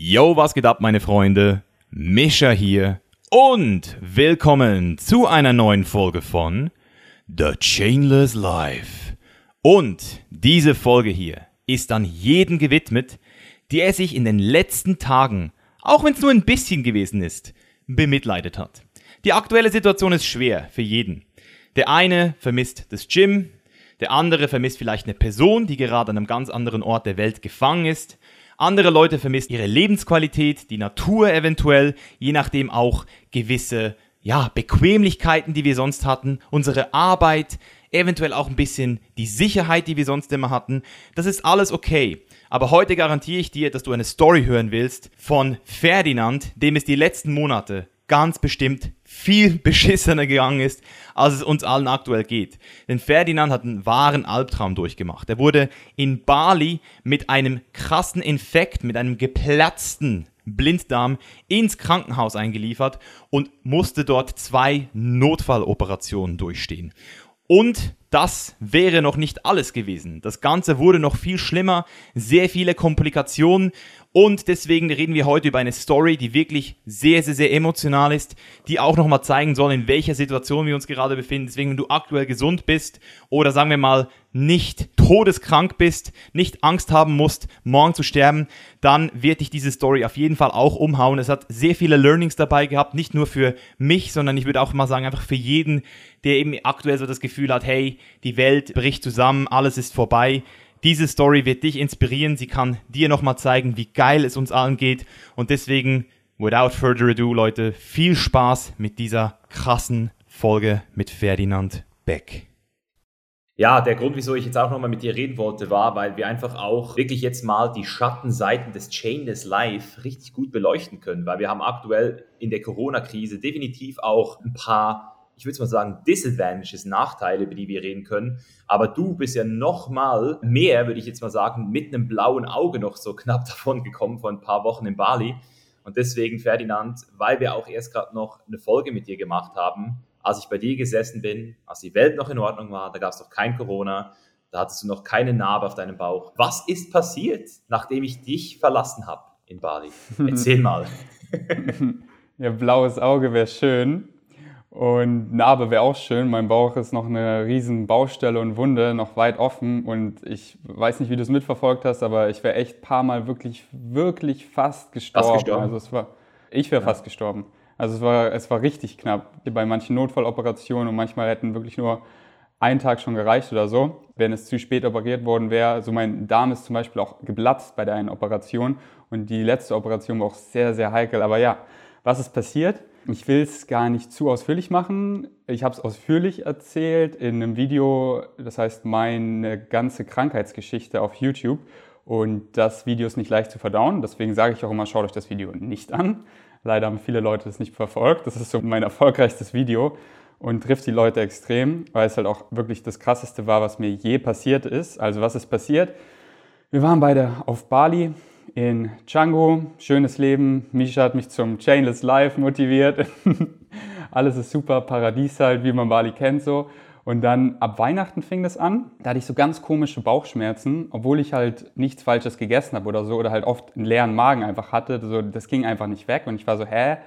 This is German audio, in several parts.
Yo, was geht ab, meine Freunde? Mischa hier und willkommen zu einer neuen Folge von The Chainless Life. Und diese Folge hier ist an jeden gewidmet, der sich in den letzten Tagen, auch wenn es nur ein bisschen gewesen ist, bemitleidet hat. Die aktuelle Situation ist schwer für jeden. Der eine vermisst das Gym, der andere vermisst vielleicht eine Person, die gerade an einem ganz anderen Ort der Welt gefangen ist. Andere Leute vermissen ihre Lebensqualität, die Natur eventuell, je nachdem auch gewisse ja, Bequemlichkeiten, die wir sonst hatten, unsere Arbeit, eventuell auch ein bisschen die Sicherheit, die wir sonst immer hatten. Das ist alles okay. Aber heute garantiere ich dir, dass du eine Story hören willst von Ferdinand, dem es die letzten Monate ganz bestimmt viel beschissener gegangen ist, als es uns allen aktuell geht. Denn Ferdinand hat einen wahren Albtraum durchgemacht. Er wurde in Bali mit einem krassen Infekt, mit einem geplatzten Blinddarm ins Krankenhaus eingeliefert und musste dort zwei Notfalloperationen durchstehen. Und das wäre noch nicht alles gewesen. Das Ganze wurde noch viel schlimmer, sehr viele Komplikationen und deswegen reden wir heute über eine Story, die wirklich sehr, sehr, sehr emotional ist, die auch nochmal zeigen soll, in welcher Situation wir uns gerade befinden. Deswegen, wenn du aktuell gesund bist oder sagen wir mal nicht todeskrank bist, nicht Angst haben musst, morgen zu sterben, dann wird dich diese Story auf jeden Fall auch umhauen. Es hat sehr viele Learnings dabei gehabt, nicht nur für mich, sondern ich würde auch mal sagen, einfach für jeden, der eben aktuell so das Gefühl hat, hey, die Welt bricht zusammen, alles ist vorbei diese Story wird dich inspirieren. Sie kann dir nochmal zeigen, wie geil es uns allen geht. Und deswegen, without further ado, Leute, viel Spaß mit dieser krassen Folge mit Ferdinand Beck. Ja, der Grund, wieso ich jetzt auch nochmal mit dir reden wollte, war, weil wir einfach auch wirklich jetzt mal die Schattenseiten des Chainless Life richtig gut beleuchten können, weil wir haben aktuell in der Corona-Krise definitiv auch ein paar ich würde mal sagen, Disadvantages, Nachteile, über die wir reden können. Aber du bist ja noch mal mehr, würde ich jetzt mal sagen, mit einem blauen Auge noch so knapp davon gekommen vor ein paar Wochen in Bali. Und deswegen, Ferdinand, weil wir auch erst gerade noch eine Folge mit dir gemacht haben, als ich bei dir gesessen bin, als die Welt noch in Ordnung war, da gab es noch kein Corona, da hattest du noch keine Narbe auf deinem Bauch. Was ist passiert, nachdem ich dich verlassen habe in Bali? Erzähl mal. ja, blaues Auge wäre schön. Und Narbe wäre auch schön. Mein Bauch ist noch eine riesen Baustelle und Wunde, noch weit offen. Und ich weiß nicht, wie du es mitverfolgt hast, aber ich wäre echt ein paar Mal wirklich, wirklich fast gestorben. Fast gestorben. Also es war, ich wäre ja. fast gestorben. Also es war, es war richtig knapp. Bei manchen Notfalloperationen und manchmal hätten wirklich nur ein Tag schon gereicht oder so, wenn es zu spät operiert worden wäre. Also mein Darm ist zum Beispiel auch geplatzt bei der einen Operation und die letzte Operation war auch sehr, sehr heikel. Aber ja, was ist passiert? Ich will es gar nicht zu ausführlich machen. Ich habe es ausführlich erzählt in einem Video, das heißt meine ganze Krankheitsgeschichte auf YouTube. Und das Video ist nicht leicht zu verdauen. Deswegen sage ich auch immer, schaut euch das Video nicht an. Leider haben viele Leute das nicht verfolgt. Das ist so mein erfolgreichstes Video und trifft die Leute extrem, weil es halt auch wirklich das Krasseste war, was mir je passiert ist. Also was ist passiert? Wir waren beide auf Bali in Django. Schönes Leben. Misha hat mich zum Chainless Life motiviert. Alles ist super, Paradies halt, wie man Bali kennt so. Und dann ab Weihnachten fing das an. Da hatte ich so ganz komische Bauchschmerzen, obwohl ich halt nichts Falsches gegessen habe oder so oder halt oft einen leeren Magen einfach hatte. So, das ging einfach nicht weg und ich war so, hä,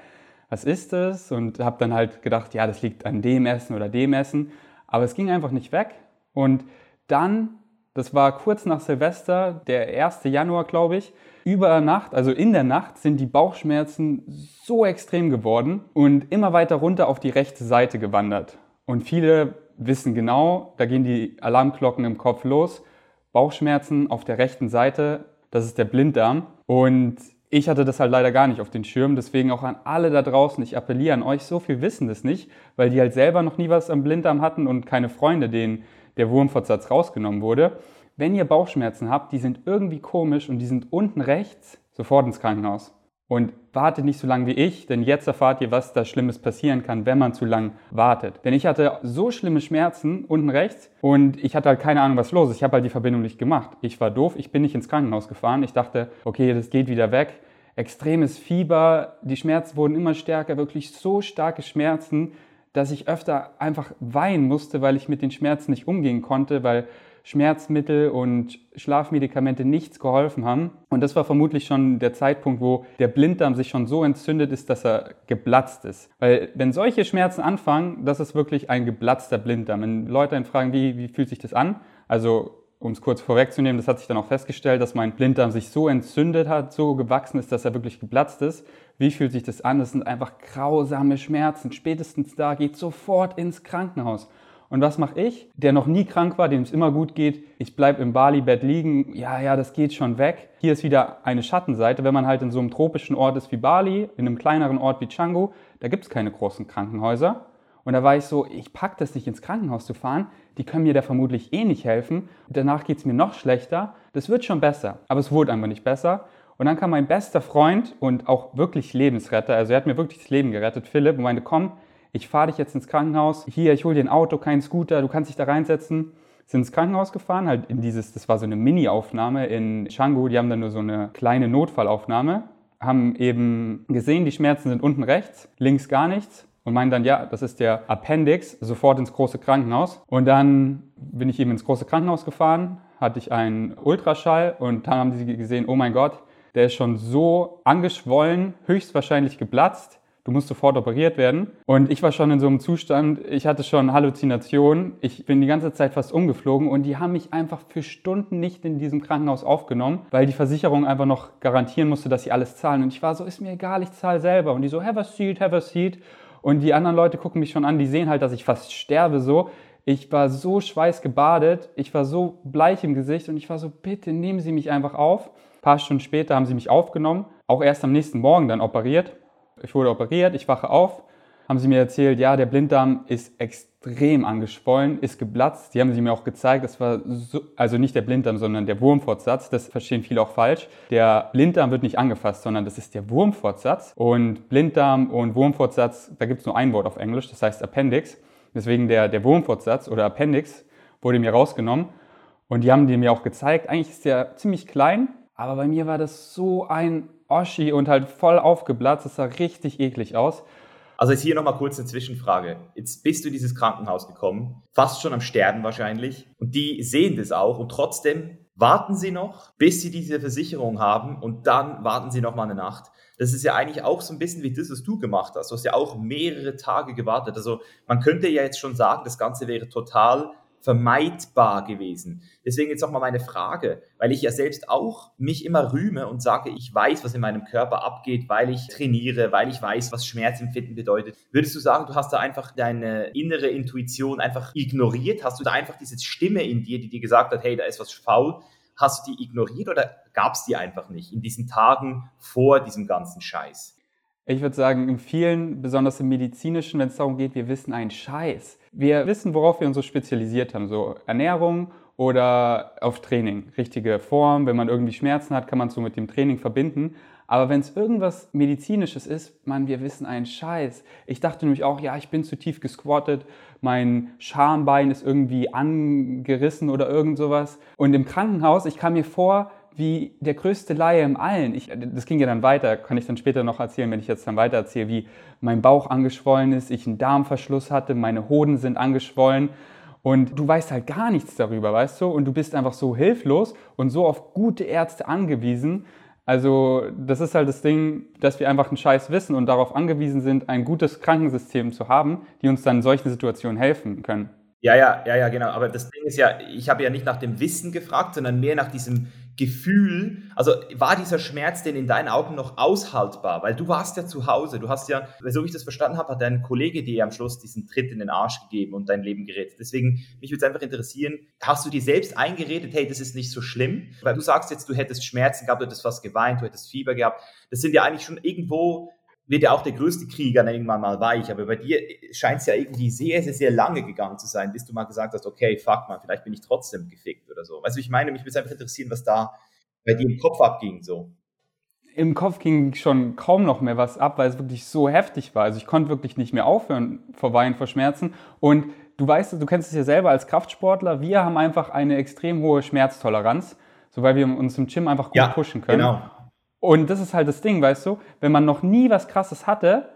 was ist das? Und habe dann halt gedacht, ja, das liegt an dem Essen oder dem Essen. Aber es ging einfach nicht weg. Und dann, das war kurz nach Silvester, der 1. Januar, glaube ich, über Nacht, also in der Nacht, sind die Bauchschmerzen so extrem geworden und immer weiter runter auf die rechte Seite gewandert. Und viele wissen genau, da gehen die Alarmglocken im Kopf los. Bauchschmerzen auf der rechten Seite, das ist der Blinddarm. Und ich hatte das halt leider gar nicht auf den Schirm, deswegen auch an alle da draußen, ich appelliere an euch, so viel wissen das nicht, weil die halt selber noch nie was am Blinddarm hatten und keine Freunde, denen der Wurmfortsatz rausgenommen wurde. Wenn ihr Bauchschmerzen habt, die sind irgendwie komisch und die sind unten rechts, sofort ins Krankenhaus. Und wartet nicht so lange wie ich, denn jetzt erfahrt ihr, was da Schlimmes passieren kann, wenn man zu lang wartet. Denn ich hatte so schlimme Schmerzen unten rechts und ich hatte halt keine Ahnung, was los ist. Ich habe halt die Verbindung nicht gemacht. Ich war doof, ich bin nicht ins Krankenhaus gefahren. Ich dachte, okay, das geht wieder weg. Extremes Fieber, die Schmerzen wurden immer stärker, wirklich so starke Schmerzen, dass ich öfter einfach weinen musste, weil ich mit den Schmerzen nicht umgehen konnte, weil Schmerzmittel und Schlafmedikamente nichts geholfen haben. Und das war vermutlich schon der Zeitpunkt, wo der Blinddarm sich schon so entzündet ist, dass er geplatzt ist. Weil wenn solche Schmerzen anfangen, das ist wirklich ein geplatzter Blinddarm. Wenn Leute dann fragen, wie, wie fühlt sich das an? Also um es kurz vorwegzunehmen, das hat sich dann auch festgestellt, dass mein Blinddarm sich so entzündet hat, so gewachsen ist, dass er wirklich geplatzt ist. Wie fühlt sich das an? Das sind einfach grausame Schmerzen. Spätestens da geht sofort ins Krankenhaus. Und was mache ich, der noch nie krank war, dem es immer gut geht? Ich bleibe im Bali-Bett liegen. Ja, ja, das geht schon weg. Hier ist wieder eine Schattenseite. Wenn man halt in so einem tropischen Ort ist wie Bali, in einem kleineren Ort wie Canggu, da gibt es keine großen Krankenhäuser. Und da war ich so, ich packe das nicht ins Krankenhaus zu fahren. Die können mir da vermutlich eh nicht helfen. danach geht es mir noch schlechter. Das wird schon besser. Aber es wurde einfach nicht besser. Und dann kam mein bester Freund und auch wirklich Lebensretter, also er hat mir wirklich das Leben gerettet, Philipp, und meinte, komm, ich fahre dich jetzt ins Krankenhaus, hier, ich hole dir ein Auto, kein Scooter, du kannst dich da reinsetzen. Sind ins Krankenhaus gefahren, halt in dieses, das war so eine Mini-Aufnahme in Canggu, die haben dann nur so eine kleine Notfallaufnahme, haben eben gesehen, die Schmerzen sind unten rechts, links gar nichts und meinen dann, ja, das ist der Appendix, sofort ins große Krankenhaus. Und dann bin ich eben ins große Krankenhaus gefahren, hatte ich einen Ultraschall und dann haben sie gesehen, oh mein Gott, der ist schon so angeschwollen, höchstwahrscheinlich geplatzt du musst sofort operiert werden. Und ich war schon in so einem Zustand, ich hatte schon Halluzinationen, ich bin die ganze Zeit fast umgeflogen und die haben mich einfach für Stunden nicht in diesem Krankenhaus aufgenommen, weil die Versicherung einfach noch garantieren musste, dass sie alles zahlen. Und ich war so, ist mir egal, ich zahle selber. Und die so, have a seat, have a seat. Und die anderen Leute gucken mich schon an, die sehen halt, dass ich fast sterbe so. Ich war so schweißgebadet, ich war so bleich im Gesicht und ich war so, bitte nehmen Sie mich einfach auf. Ein paar Stunden später haben sie mich aufgenommen, auch erst am nächsten Morgen dann operiert ich wurde operiert, ich wache auf, haben sie mir erzählt, ja, der Blinddarm ist extrem angeschwollen, ist geplatzt. Die haben sie mir auch gezeigt, das war so, also nicht der Blinddarm, sondern der Wurmfortsatz. Das verstehen viele auch falsch. Der Blinddarm wird nicht angefasst, sondern das ist der Wurmfortsatz. Und Blinddarm und Wurmfortsatz, da gibt es nur ein Wort auf Englisch, das heißt Appendix. Deswegen der, der Wurmfortsatz oder Appendix wurde mir rausgenommen. Und die haben die mir auch gezeigt. Eigentlich ist der ziemlich klein, aber bei mir war das so ein Oschi und halt voll aufgeblatzt. Das sah richtig eklig aus. Also jetzt hier nochmal kurz eine Zwischenfrage. Jetzt bist du in dieses Krankenhaus gekommen, fast schon am Sterben wahrscheinlich. Und die sehen das auch und trotzdem warten sie noch, bis sie diese Versicherung haben und dann warten sie noch mal eine Nacht. Das ist ja eigentlich auch so ein bisschen wie das, was du gemacht hast. Du hast ja auch mehrere Tage gewartet. Also man könnte ja jetzt schon sagen, das Ganze wäre total vermeidbar gewesen. Deswegen jetzt nochmal meine Frage, weil ich ja selbst auch mich immer rühme und sage, ich weiß, was in meinem Körper abgeht, weil ich trainiere, weil ich weiß, was Schmerzempfinden bedeutet. Würdest du sagen, du hast da einfach deine innere Intuition einfach ignoriert? Hast du da einfach diese Stimme in dir, die dir gesagt hat, hey, da ist was faul? Hast du die ignoriert oder gab es die einfach nicht in diesen Tagen vor diesem ganzen Scheiß? Ich würde sagen, in vielen, besonders im medizinischen, wenn es darum geht, wir wissen einen Scheiß. Wir wissen, worauf wir uns so spezialisiert haben, so Ernährung oder auf Training. Richtige Form, wenn man irgendwie Schmerzen hat, kann man es so mit dem Training verbinden. Aber wenn es irgendwas Medizinisches ist, man, wir wissen einen Scheiß. Ich dachte nämlich auch, ja, ich bin zu tief gesquattet, mein Schambein ist irgendwie angerissen oder irgend sowas. Und im Krankenhaus, ich kam mir vor, wie der größte Laie im Allen. Ich, das ging ja dann weiter, kann ich dann später noch erzählen, wenn ich jetzt dann weiter erzähle, wie mein Bauch angeschwollen ist, ich einen Darmverschluss hatte, meine Hoden sind angeschwollen. Und du weißt halt gar nichts darüber, weißt du? Und du bist einfach so hilflos und so auf gute Ärzte angewiesen. Also, das ist halt das Ding, dass wir einfach einen Scheiß wissen und darauf angewiesen sind, ein gutes Krankensystem zu haben, die uns dann in solchen Situationen helfen können. Ja, ja, ja, ja, genau. Aber das Ding ist ja, ich habe ja nicht nach dem Wissen gefragt, sondern mehr nach diesem Gefühl, also war dieser Schmerz denn in deinen Augen noch aushaltbar? Weil du warst ja zu Hause, du hast ja, so wie ich das verstanden habe, hat dein Kollege dir am Schluss diesen Tritt in den Arsch gegeben und dein Leben gerettet. Deswegen, mich würde es einfach interessieren, hast du dir selbst eingeredet, hey, das ist nicht so schlimm? Weil du sagst jetzt, du hättest Schmerzen gehabt, du hättest fast geweint, du hättest Fieber gehabt. Das sind ja eigentlich schon irgendwo wird ja auch der größte Krieger irgendwann mal weich, aber bei dir scheint es ja irgendwie sehr, sehr, sehr lange gegangen zu sein, bis du mal gesagt hast, okay, fuck mal, vielleicht bin ich trotzdem gefickt oder so. Also ich meine, mich würde einfach interessieren, was da bei dir im Kopf abging so. Im Kopf ging schon kaum noch mehr was ab, weil es wirklich so heftig war. Also ich konnte wirklich nicht mehr aufhören vor Weinen, vor Schmerzen. Und du weißt, du kennst es ja selber als Kraftsportler, wir haben einfach eine extrem hohe Schmerztoleranz, so weil wir uns im Gym einfach gut ja, pushen können. Genau. Und das ist halt das Ding, weißt du, wenn man noch nie was Krasses hatte,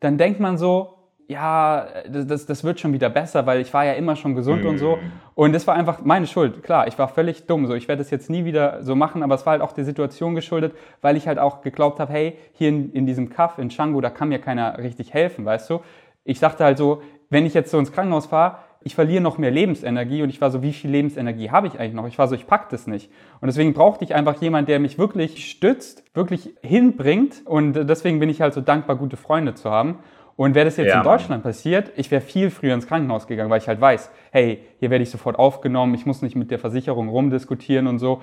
dann denkt man so, ja, das, das wird schon wieder besser, weil ich war ja immer schon gesund mhm. und so. Mhm. Und es war einfach meine Schuld. Klar, ich war völlig dumm. So, ich werde das jetzt nie wieder so machen, aber es war halt auch der Situation geschuldet, weil ich halt auch geglaubt habe, hey, hier in, in diesem Kaff in Django, da kann mir keiner richtig helfen, weißt du? Ich sagte halt so, wenn ich jetzt so ins Krankenhaus fahre, ich verliere noch mehr Lebensenergie und ich war so, wie viel Lebensenergie habe ich eigentlich noch? Ich war so, ich pack das nicht. Und deswegen brauchte ich einfach jemanden, der mich wirklich stützt, wirklich hinbringt und deswegen bin ich halt so dankbar, gute Freunde zu haben. Und wäre das jetzt ja, in Deutschland Mann. passiert, ich wäre viel früher ins Krankenhaus gegangen, weil ich halt weiß, hey, hier werde ich sofort aufgenommen, ich muss nicht mit der Versicherung rumdiskutieren und so.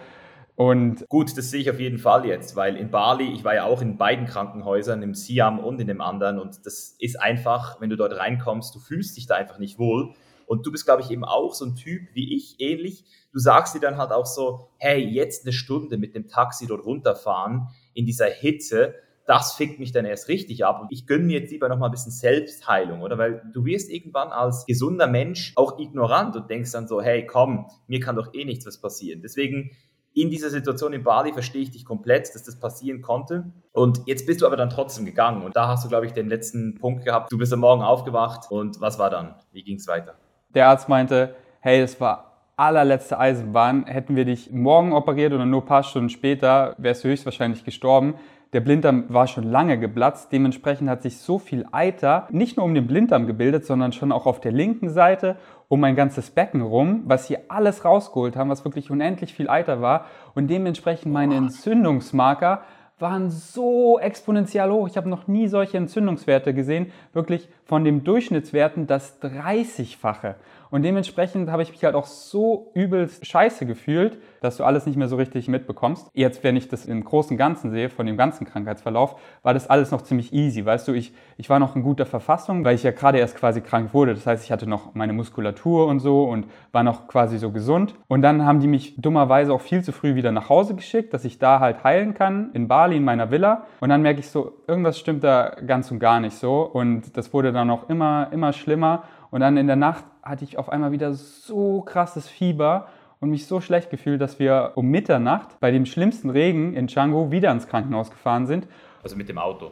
Und Gut, das sehe ich auf jeden Fall jetzt, weil in Bali, ich war ja auch in beiden Krankenhäusern, im Siam und in dem anderen, und das ist einfach, wenn du dort reinkommst, du fühlst dich da einfach nicht wohl. Und du bist, glaube ich, eben auch so ein Typ wie ich, ähnlich. Du sagst dir dann halt auch so, hey, jetzt eine Stunde mit dem Taxi dort runterfahren in dieser Hitze, das fickt mich dann erst richtig ab. Und ich gönne mir jetzt lieber nochmal ein bisschen Selbstheilung, oder? Weil du wirst irgendwann als gesunder Mensch auch ignorant und denkst dann so, hey, komm, mir kann doch eh nichts was passieren. Deswegen in dieser Situation in Bali verstehe ich dich komplett, dass das passieren konnte. Und jetzt bist du aber dann trotzdem gegangen. Und da hast du, glaube ich, den letzten Punkt gehabt. Du bist am Morgen aufgewacht. Und was war dann? Wie ging es weiter? Der Arzt meinte, hey, es war allerletzte Eisenbahn. Hätten wir dich morgen operiert oder nur ein paar Stunden später, wärst du höchstwahrscheinlich gestorben. Der Blinddarm war schon lange geplatzt. Dementsprechend hat sich so viel Eiter nicht nur um den Blinddarm gebildet, sondern schon auch auf der linken Seite um mein ganzes Becken rum, was sie alles rausgeholt haben, was wirklich unendlich viel Eiter war. Und dementsprechend meine Entzündungsmarker waren so exponentiell hoch. Ich habe noch nie solche Entzündungswerte gesehen. Wirklich von dem Durchschnittswerten das 30-fache. Und dementsprechend habe ich mich halt auch so übelst scheiße gefühlt, dass du alles nicht mehr so richtig mitbekommst. Jetzt, wenn ich das im großen Ganzen sehe, von dem ganzen Krankheitsverlauf, war das alles noch ziemlich easy. Weißt du, ich, ich war noch in guter Verfassung, weil ich ja gerade erst quasi krank wurde. Das heißt, ich hatte noch meine Muskulatur und so und war noch quasi so gesund. Und dann haben die mich dummerweise auch viel zu früh wieder nach Hause geschickt, dass ich da halt heilen kann, in Bali, in meiner Villa. Und dann merke ich so, irgendwas stimmt da ganz und gar nicht so. Und das wurde dann auch immer, immer schlimmer. Und dann in der Nacht hatte ich auf einmal wieder so krasses Fieber und mich so schlecht gefühlt, dass wir um Mitternacht bei dem schlimmsten Regen in Django wieder ins Krankenhaus gefahren sind. Also mit dem Auto.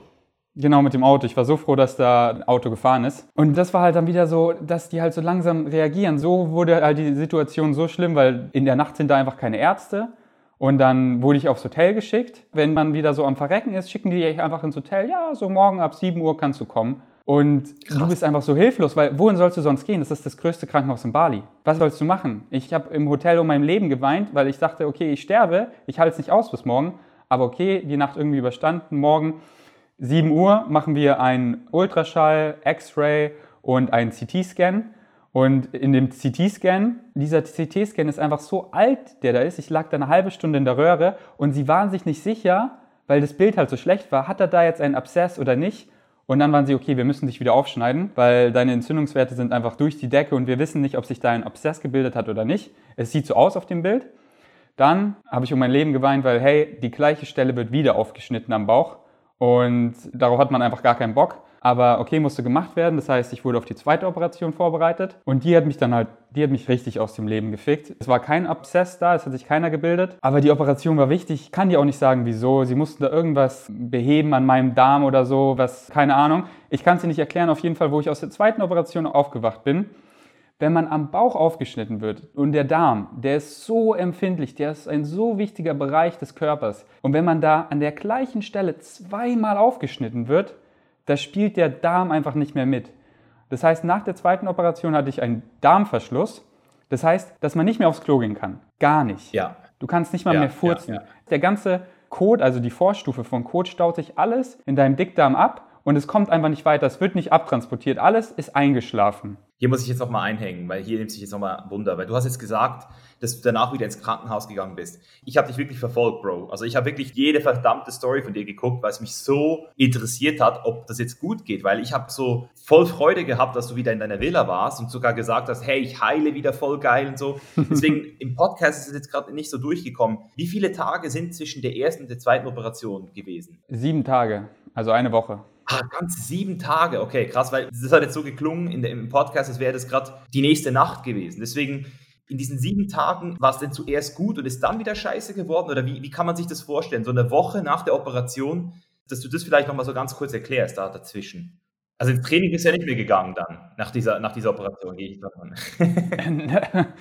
Genau, mit dem Auto. Ich war so froh, dass da ein Auto gefahren ist. Und das war halt dann wieder so, dass die halt so langsam reagieren. So wurde halt die Situation so schlimm, weil in der Nacht sind da einfach keine Ärzte. Und dann wurde ich aufs Hotel geschickt. Wenn man wieder so am Verrecken ist, schicken die dich einfach ins Hotel. Ja, so morgen ab 7 Uhr kannst du kommen. Und Krass. du bist einfach so hilflos, weil wohin sollst du sonst gehen? Das ist das größte Krankenhaus in Bali. Was sollst du machen? Ich habe im Hotel um mein Leben geweint, weil ich dachte, okay, ich sterbe, ich halte es nicht aus bis morgen. Aber okay, die Nacht irgendwie überstanden. Morgen 7 Uhr machen wir einen Ultraschall, X-Ray und einen CT-Scan. Und in dem CT-Scan, dieser CT-Scan ist einfach so alt, der da ist. Ich lag da eine halbe Stunde in der Röhre und sie waren sich nicht sicher, weil das Bild halt so schlecht war, hat er da jetzt einen Abszess oder nicht. Und dann waren sie, okay, wir müssen dich wieder aufschneiden, weil deine Entzündungswerte sind einfach durch die Decke und wir wissen nicht, ob sich da ein Abszess gebildet hat oder nicht. Es sieht so aus auf dem Bild. Dann habe ich um mein Leben geweint, weil, hey, die gleiche Stelle wird wieder aufgeschnitten am Bauch. Und darauf hat man einfach gar keinen Bock. Aber okay, musste gemacht werden. Das heißt, ich wurde auf die zweite Operation vorbereitet. Und die hat mich dann halt, die hat mich richtig aus dem Leben gefickt. Es war kein Abszess da, es hat sich keiner gebildet. Aber die Operation war wichtig. Ich kann dir auch nicht sagen, wieso. Sie mussten da irgendwas beheben an meinem Darm oder so, was, keine Ahnung. Ich kann es dir nicht erklären. Auf jeden Fall, wo ich aus der zweiten Operation aufgewacht bin. Wenn man am Bauch aufgeschnitten wird und der Darm, der ist so empfindlich, der ist ein so wichtiger Bereich des Körpers. Und wenn man da an der gleichen Stelle zweimal aufgeschnitten wird, da spielt der Darm einfach nicht mehr mit. Das heißt, nach der zweiten Operation hatte ich einen Darmverschluss. Das heißt, dass man nicht mehr aufs Klo gehen kann. Gar nicht. Ja. Du kannst nicht mal ja, mehr furzen. Ja, ja. Der ganze Kot, also die Vorstufe von Kot, staut sich alles in deinem Dickdarm ab und es kommt einfach nicht weiter. Es wird nicht abtransportiert. Alles ist eingeschlafen. Hier muss ich jetzt nochmal einhängen, weil hier nimmt sich jetzt nochmal Wunder. Weil du hast jetzt gesagt, dass du danach wieder ins Krankenhaus gegangen bist. Ich habe dich wirklich verfolgt, Bro. Also ich habe wirklich jede verdammte Story von dir geguckt, weil es mich so interessiert hat, ob das jetzt gut geht. Weil ich habe so voll Freude gehabt, dass du wieder in deiner Villa warst und sogar gesagt hast, hey, ich heile wieder voll geil und so. Deswegen im Podcast ist es jetzt gerade nicht so durchgekommen. Wie viele Tage sind zwischen der ersten und der zweiten Operation gewesen? Sieben Tage, also eine Woche. Ah, ganz sieben Tage, okay, krass, weil das hat jetzt so geklungen in der, im Podcast, als wäre das gerade die nächste Nacht gewesen. Deswegen, in diesen sieben Tagen war es denn zuerst gut und ist dann wieder scheiße geworden? Oder wie, wie kann man sich das vorstellen? So eine Woche nach der Operation, dass du das vielleicht nochmal so ganz kurz erklärst da dazwischen. Also ins Training bist du ja nicht mehr gegangen dann, nach dieser, nach dieser Operation, gehe ich davon.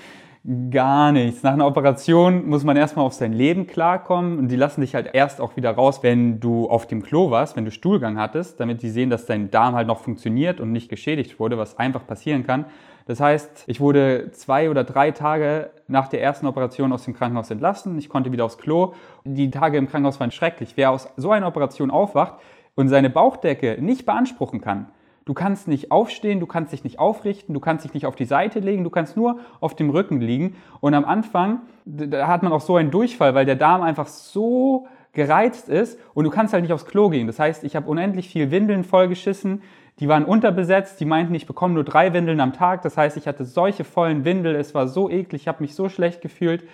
Gar nichts. Nach einer Operation muss man erstmal auf sein Leben klarkommen und die lassen dich halt erst auch wieder raus, wenn du auf dem Klo warst, wenn du Stuhlgang hattest, damit die sehen, dass dein Darm halt noch funktioniert und nicht geschädigt wurde, was einfach passieren kann. Das heißt, ich wurde zwei oder drei Tage nach der ersten Operation aus dem Krankenhaus entlassen. Ich konnte wieder aufs Klo. Die Tage im Krankenhaus waren schrecklich. Wer aus so einer Operation aufwacht und seine Bauchdecke nicht beanspruchen kann, Du kannst nicht aufstehen, du kannst dich nicht aufrichten, du kannst dich nicht auf die Seite legen, du kannst nur auf dem Rücken liegen. Und am Anfang, da hat man auch so einen Durchfall, weil der Darm einfach so gereizt ist und du kannst halt nicht aufs Klo gehen. Das heißt, ich habe unendlich viel Windeln vollgeschissen, die waren unterbesetzt, die meinten, ich bekomme nur drei Windeln am Tag. Das heißt, ich hatte solche vollen Windel, es war so eklig, ich habe mich so schlecht gefühlt.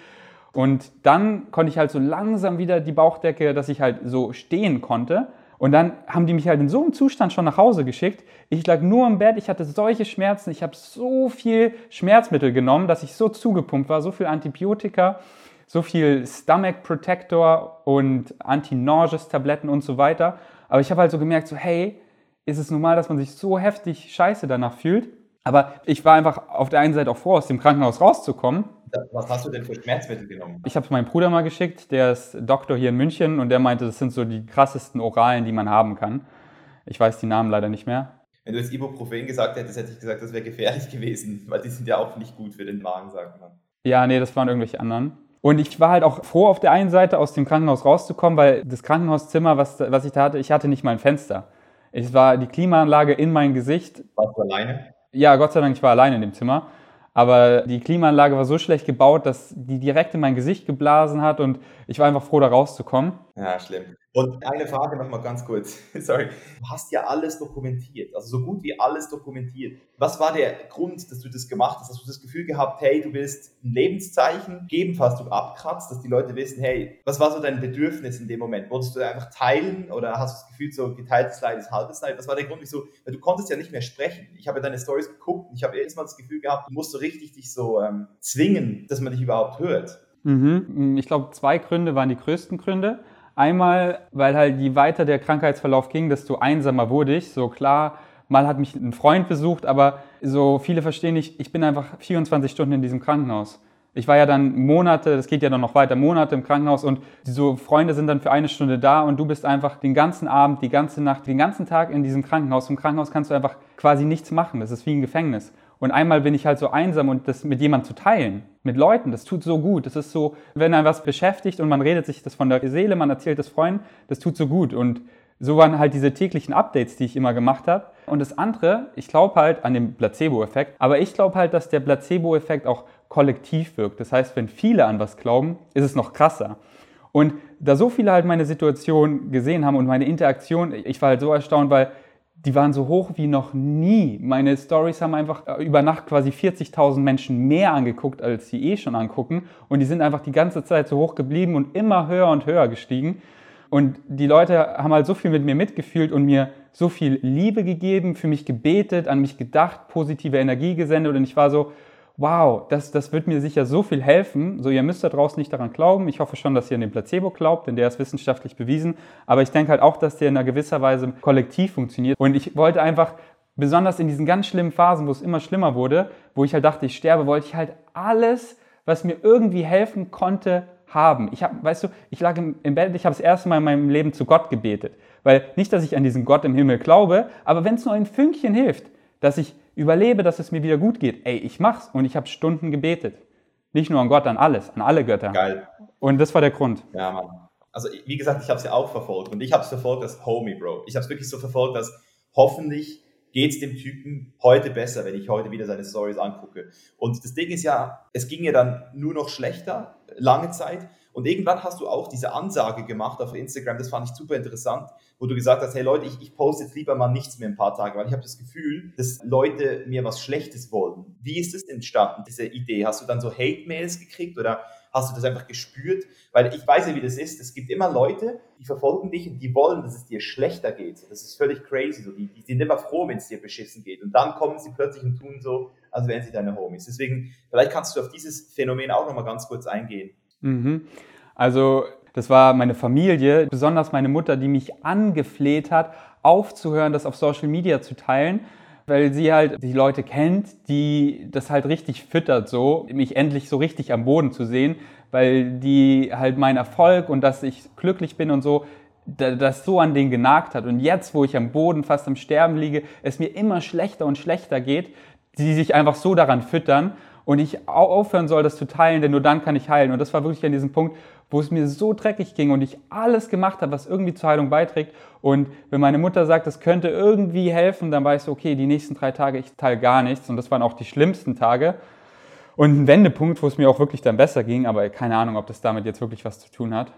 Und dann konnte ich halt so langsam wieder die Bauchdecke, dass ich halt so stehen konnte. Und dann haben die mich halt in so einem Zustand schon nach Hause geschickt. Ich lag nur im Bett, ich hatte solche Schmerzen, ich habe so viel Schmerzmittel genommen, dass ich so zugepumpt war, so viel Antibiotika, so viel Stomach Protector und Anti-Nauseous-Tabletten und so weiter. Aber ich habe halt so gemerkt, so hey, ist es normal, dass man sich so heftig scheiße danach fühlt? Aber ich war einfach auf der einen Seite auch froh, aus dem Krankenhaus rauszukommen, was hast du denn für Schmerzmittel genommen? Ich habe es meinem Bruder mal geschickt, der ist Doktor hier in München und der meinte, das sind so die krassesten Oralen, die man haben kann. Ich weiß die Namen leider nicht mehr. Wenn du jetzt Ibuprofen gesagt hättest, hätte ich gesagt, das wäre gefährlich gewesen, weil die sind ja auch nicht gut für den Magen, sagt man. Ja, nee, das waren irgendwelche anderen. Und ich war halt auch froh, auf der einen Seite aus dem Krankenhaus rauszukommen, weil das Krankenhauszimmer, was, was ich da hatte, ich hatte nicht mal ein Fenster. Es war die Klimaanlage in mein Gesicht. Warst du alleine? Ja, Gott sei Dank, ich war alleine in dem Zimmer. Aber die Klimaanlage war so schlecht gebaut, dass die direkt in mein Gesicht geblasen hat und ich war einfach froh, da rauszukommen. Ja, schlimm. Und eine Frage nochmal ganz kurz. Sorry. Du hast ja alles dokumentiert, also so gut wie alles dokumentiert. Was war der Grund, dass du das gemacht hast? Hast du das Gefühl gehabt, hey, du willst ein Lebenszeichen geben, falls du abkratzt, dass die Leute wissen, hey, was war so dein Bedürfnis in dem Moment? Wolltest du einfach teilen oder hast du das Gefühl, so geteiltes Leid ist halbes Leid? Was war der Grund, wieso? Weil du konntest ja nicht mehr sprechen. Ich habe ja deine Stories geguckt und ich habe jedes Mal das Gefühl gehabt, du musst so richtig dich so ähm, zwingen, dass man dich überhaupt hört. Mhm. Ich glaube, zwei Gründe waren die größten Gründe. Einmal, weil halt je weiter der Krankheitsverlauf ging, desto einsamer wurde ich. So klar, mal hat mich ein Freund besucht, aber so viele verstehen nicht, ich bin einfach 24 Stunden in diesem Krankenhaus. Ich war ja dann Monate, das geht ja dann noch weiter, Monate im Krankenhaus und so Freunde sind dann für eine Stunde da und du bist einfach den ganzen Abend, die ganze Nacht, den ganzen Tag in diesem Krankenhaus. Im Krankenhaus kannst du einfach quasi nichts machen. Das ist wie ein Gefängnis. Und einmal bin ich halt so einsam und das mit jemandem zu teilen, mit Leuten, das tut so gut. Das ist so, wenn einen was beschäftigt und man redet sich das von der Seele, man erzählt das Freunden, das tut so gut. Und so waren halt diese täglichen Updates, die ich immer gemacht habe. Und das andere, ich glaube halt an den Placebo-Effekt, aber ich glaube halt, dass der Placebo-Effekt auch kollektiv wirkt. Das heißt, wenn viele an was glauben, ist es noch krasser. Und da so viele halt meine Situation gesehen haben und meine Interaktion, ich war halt so erstaunt, weil die waren so hoch wie noch nie. Meine Stories haben einfach äh, über Nacht quasi 40.000 Menschen mehr angeguckt, als sie eh schon angucken. Und die sind einfach die ganze Zeit so hoch geblieben und immer höher und höher gestiegen. Und die Leute haben halt so viel mit mir mitgefühlt und mir so viel Liebe gegeben, für mich gebetet, an mich gedacht, positive Energie gesendet. Und ich war so, wow, das, das wird mir sicher so viel helfen. So, ihr müsst da draußen nicht daran glauben. Ich hoffe schon, dass ihr an den Placebo glaubt, denn der ist wissenschaftlich bewiesen. Aber ich denke halt auch, dass der in einer gewisser Weise kollektiv funktioniert. Und ich wollte einfach, besonders in diesen ganz schlimmen Phasen, wo es immer schlimmer wurde, wo ich halt dachte, ich sterbe, wollte ich halt alles, was mir irgendwie helfen konnte, haben. Ich habe, weißt du, ich lag im, im Bett, ich habe das erste Mal in meinem Leben zu Gott gebetet. Weil nicht, dass ich an diesen Gott im Himmel glaube, aber wenn es nur ein Fünkchen hilft, dass ich überlebe, dass es mir wieder gut geht. Ey, ich mach's und ich habe Stunden gebetet. Nicht nur an Gott, an alles, an alle Götter. Geil. Und das war der Grund. Ja, Mann. Also wie gesagt, ich habe es ja auch verfolgt und ich habe es verfolgt als Homie, Bro. Ich habe es wirklich so verfolgt, dass hoffentlich geht es dem Typen heute besser, wenn ich heute wieder seine Stories angucke. Und das Ding ist ja, es ging ja dann nur noch schlechter, lange Zeit. Und irgendwann hast du auch diese Ansage gemacht auf Instagram, das fand ich super interessant, wo du gesagt hast, hey Leute, ich, ich poste jetzt lieber mal nichts mehr ein paar Tage, weil ich habe das Gefühl, dass Leute mir was Schlechtes wollen. Wie ist das entstanden, diese Idee? Hast du dann so Hate-Mails gekriegt oder hast du das einfach gespürt? Weil ich weiß ja, wie das ist. Es gibt immer Leute, die verfolgen dich und die wollen, dass es dir schlechter geht. Das ist völlig crazy. So, die, die sind immer froh, wenn es dir beschissen geht. Und dann kommen sie plötzlich und tun so, als wären sie deine Homies. Deswegen, vielleicht kannst du auf dieses Phänomen auch nochmal ganz kurz eingehen. Mhm. Also Das war meine Familie, besonders meine Mutter, die mich angefleht hat, aufzuhören, das auf Social Media zu teilen, weil sie halt die Leute kennt, die das halt richtig füttert, so mich endlich so richtig am Boden zu sehen, weil die halt mein Erfolg und dass ich glücklich bin und so, das so an den genagt hat. Und jetzt, wo ich am Boden fast am Sterben liege, es mir immer schlechter und schlechter geht, die sich einfach so daran füttern und ich aufhören soll, das zu teilen, denn nur dann kann ich heilen. Und das war wirklich an diesem Punkt, wo es mir so dreckig ging und ich alles gemacht habe, was irgendwie zur Heilung beiträgt. Und wenn meine Mutter sagt, das könnte irgendwie helfen, dann weißt du, okay, die nächsten drei Tage, ich teile gar nichts. Und das waren auch die schlimmsten Tage. Und ein Wendepunkt, wo es mir auch wirklich dann besser ging, aber keine Ahnung, ob das damit jetzt wirklich was zu tun hat.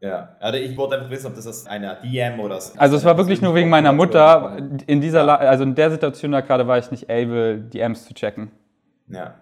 Ja, also ich wollte einfach wissen, ob das eine DM oder so. Also es war wirklich nur wegen meiner Mutter. In dieser, also in der Situation da gerade war ich nicht able, DMs zu checken. Ja,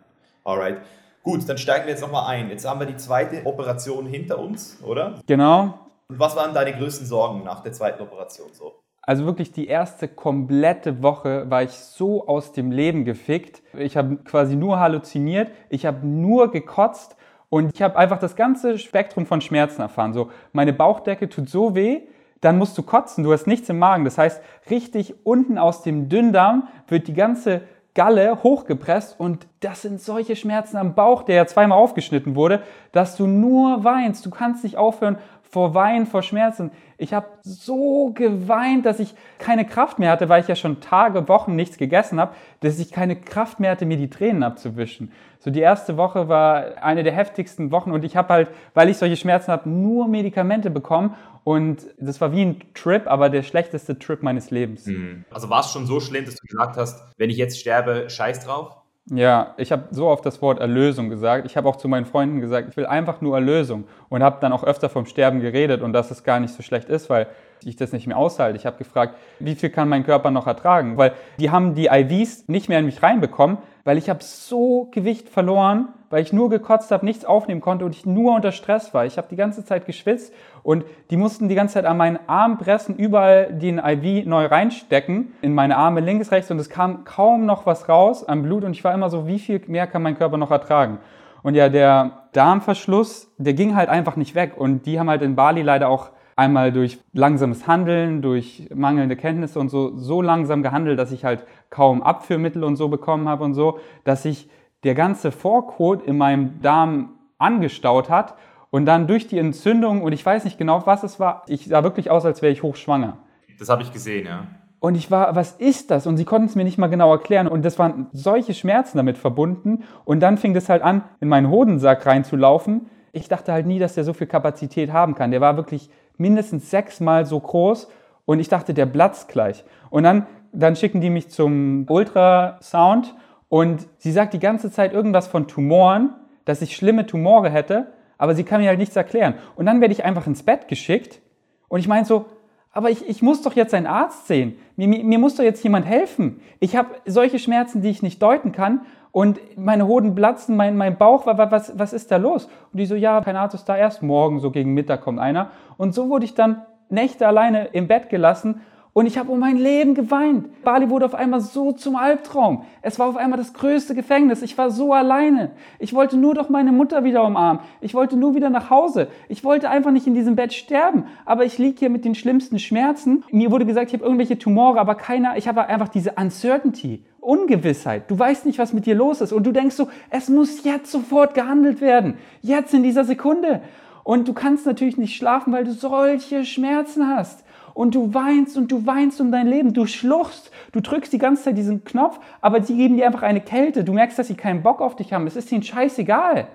alright. Gut, dann steigen wir jetzt nochmal ein. Jetzt haben wir die zweite Operation hinter uns, oder? Genau. Und was waren deine größten Sorgen nach der zweiten Operation so? Also wirklich die erste komplette Woche war ich so aus dem Leben gefickt. Ich habe quasi nur halluziniert, ich habe nur gekotzt und ich habe einfach das ganze Spektrum von Schmerzen erfahren. So, meine Bauchdecke tut so weh, dann musst du kotzen, du hast nichts im Magen. Das heißt, richtig unten aus dem Dünndarm wird die ganze Galle hochgepresst und das sind solche Schmerzen am Bauch, der ja zweimal aufgeschnitten wurde, dass du nur weinst. Du kannst nicht aufhören vor Weinen, vor Schmerzen. Ich habe so geweint, dass ich keine Kraft mehr hatte, weil ich ja schon Tage, Wochen nichts gegessen habe, dass ich keine Kraft mehr hatte, mir die Tränen abzuwischen. So die erste Woche war eine der heftigsten Wochen und ich habe halt, weil ich solche Schmerzen habe, nur Medikamente bekommen und das war wie ein Trip, aber der schlechteste Trip meines Lebens. Mhm. Also war es schon so schlimm, dass du gesagt hast, wenn ich jetzt sterbe, scheiß drauf? Ja, ich habe so oft das Wort Erlösung gesagt. Ich habe auch zu meinen Freunden gesagt, ich will einfach nur Erlösung und habe dann auch öfter vom Sterben geredet und dass es gar nicht so schlecht ist, weil ich das nicht mehr aushalte. Ich habe gefragt, wie viel kann mein Körper noch ertragen? Weil die haben die IVs nicht mehr in mich reinbekommen, weil ich habe so Gewicht verloren, weil ich nur gekotzt habe, nichts aufnehmen konnte und ich nur unter Stress war. Ich habe die ganze Zeit geschwitzt und die mussten die ganze Zeit an meinen Arm pressen, überall den IV neu reinstecken, in meine Arme links, rechts und es kam kaum noch was raus an Blut und ich war immer so, wie viel mehr kann mein Körper noch ertragen? Und ja, der Darmverschluss, der ging halt einfach nicht weg und die haben halt in Bali leider auch einmal durch langsames Handeln, durch mangelnde Kenntnisse und so, so langsam gehandelt, dass ich halt kaum Abführmittel und so bekommen habe und so, dass sich der ganze Vorkot in meinem Darm angestaut hat und dann durch die Entzündung und ich weiß nicht genau, was es war, ich sah wirklich aus, als wäre ich hochschwanger. Das habe ich gesehen, ja. Und ich war, was ist das? Und sie konnten es mir nicht mal genau erklären. Und das waren solche Schmerzen damit verbunden. Und dann fing das halt an, in meinen Hodensack reinzulaufen. Ich dachte halt nie, dass der so viel Kapazität haben kann. Der war wirklich mindestens sechsmal so groß und ich dachte, der platzt gleich. Und dann, dann schicken die mich zum Ultrasound und sie sagt die ganze Zeit irgendwas von Tumoren, dass ich schlimme Tumore hätte, aber sie kann mir halt nichts erklären. Und dann werde ich einfach ins Bett geschickt und ich meine so, aber ich, ich muss doch jetzt einen Arzt sehen. Mir, mir, mir muss doch jetzt jemand helfen. Ich habe solche Schmerzen, die ich nicht deuten kann und meine Hoden platzen, mein, mein Bauch, was, was ist da los? Und die so, ja, ist da, erst morgen, so gegen Mittag kommt einer. Und so wurde ich dann Nächte alleine im Bett gelassen und ich habe um mein Leben geweint. Bali wurde auf einmal so zum Albtraum. Es war auf einmal das größte Gefängnis. Ich war so alleine. Ich wollte nur doch meine Mutter wieder umarmen. Ich wollte nur wieder nach Hause. Ich wollte einfach nicht in diesem Bett sterben. Aber ich liege hier mit den schlimmsten Schmerzen. Mir wurde gesagt, ich habe irgendwelche Tumore, aber keiner. Ich habe einfach diese Uncertainty. Ungewissheit. Du weißt nicht, was mit dir los ist. Und du denkst so, es muss jetzt sofort gehandelt werden. Jetzt in dieser Sekunde. Und du kannst natürlich nicht schlafen, weil du solche Schmerzen hast. Und du weinst und du weinst um dein Leben. Du schluchst. Du drückst die ganze Zeit diesen Knopf, aber sie geben dir einfach eine Kälte. Du merkst, dass sie keinen Bock auf dich haben. Es ist ihnen scheißegal.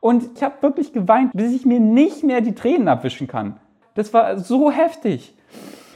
Und ich habe wirklich geweint, bis ich mir nicht mehr die Tränen abwischen kann. Das war so heftig.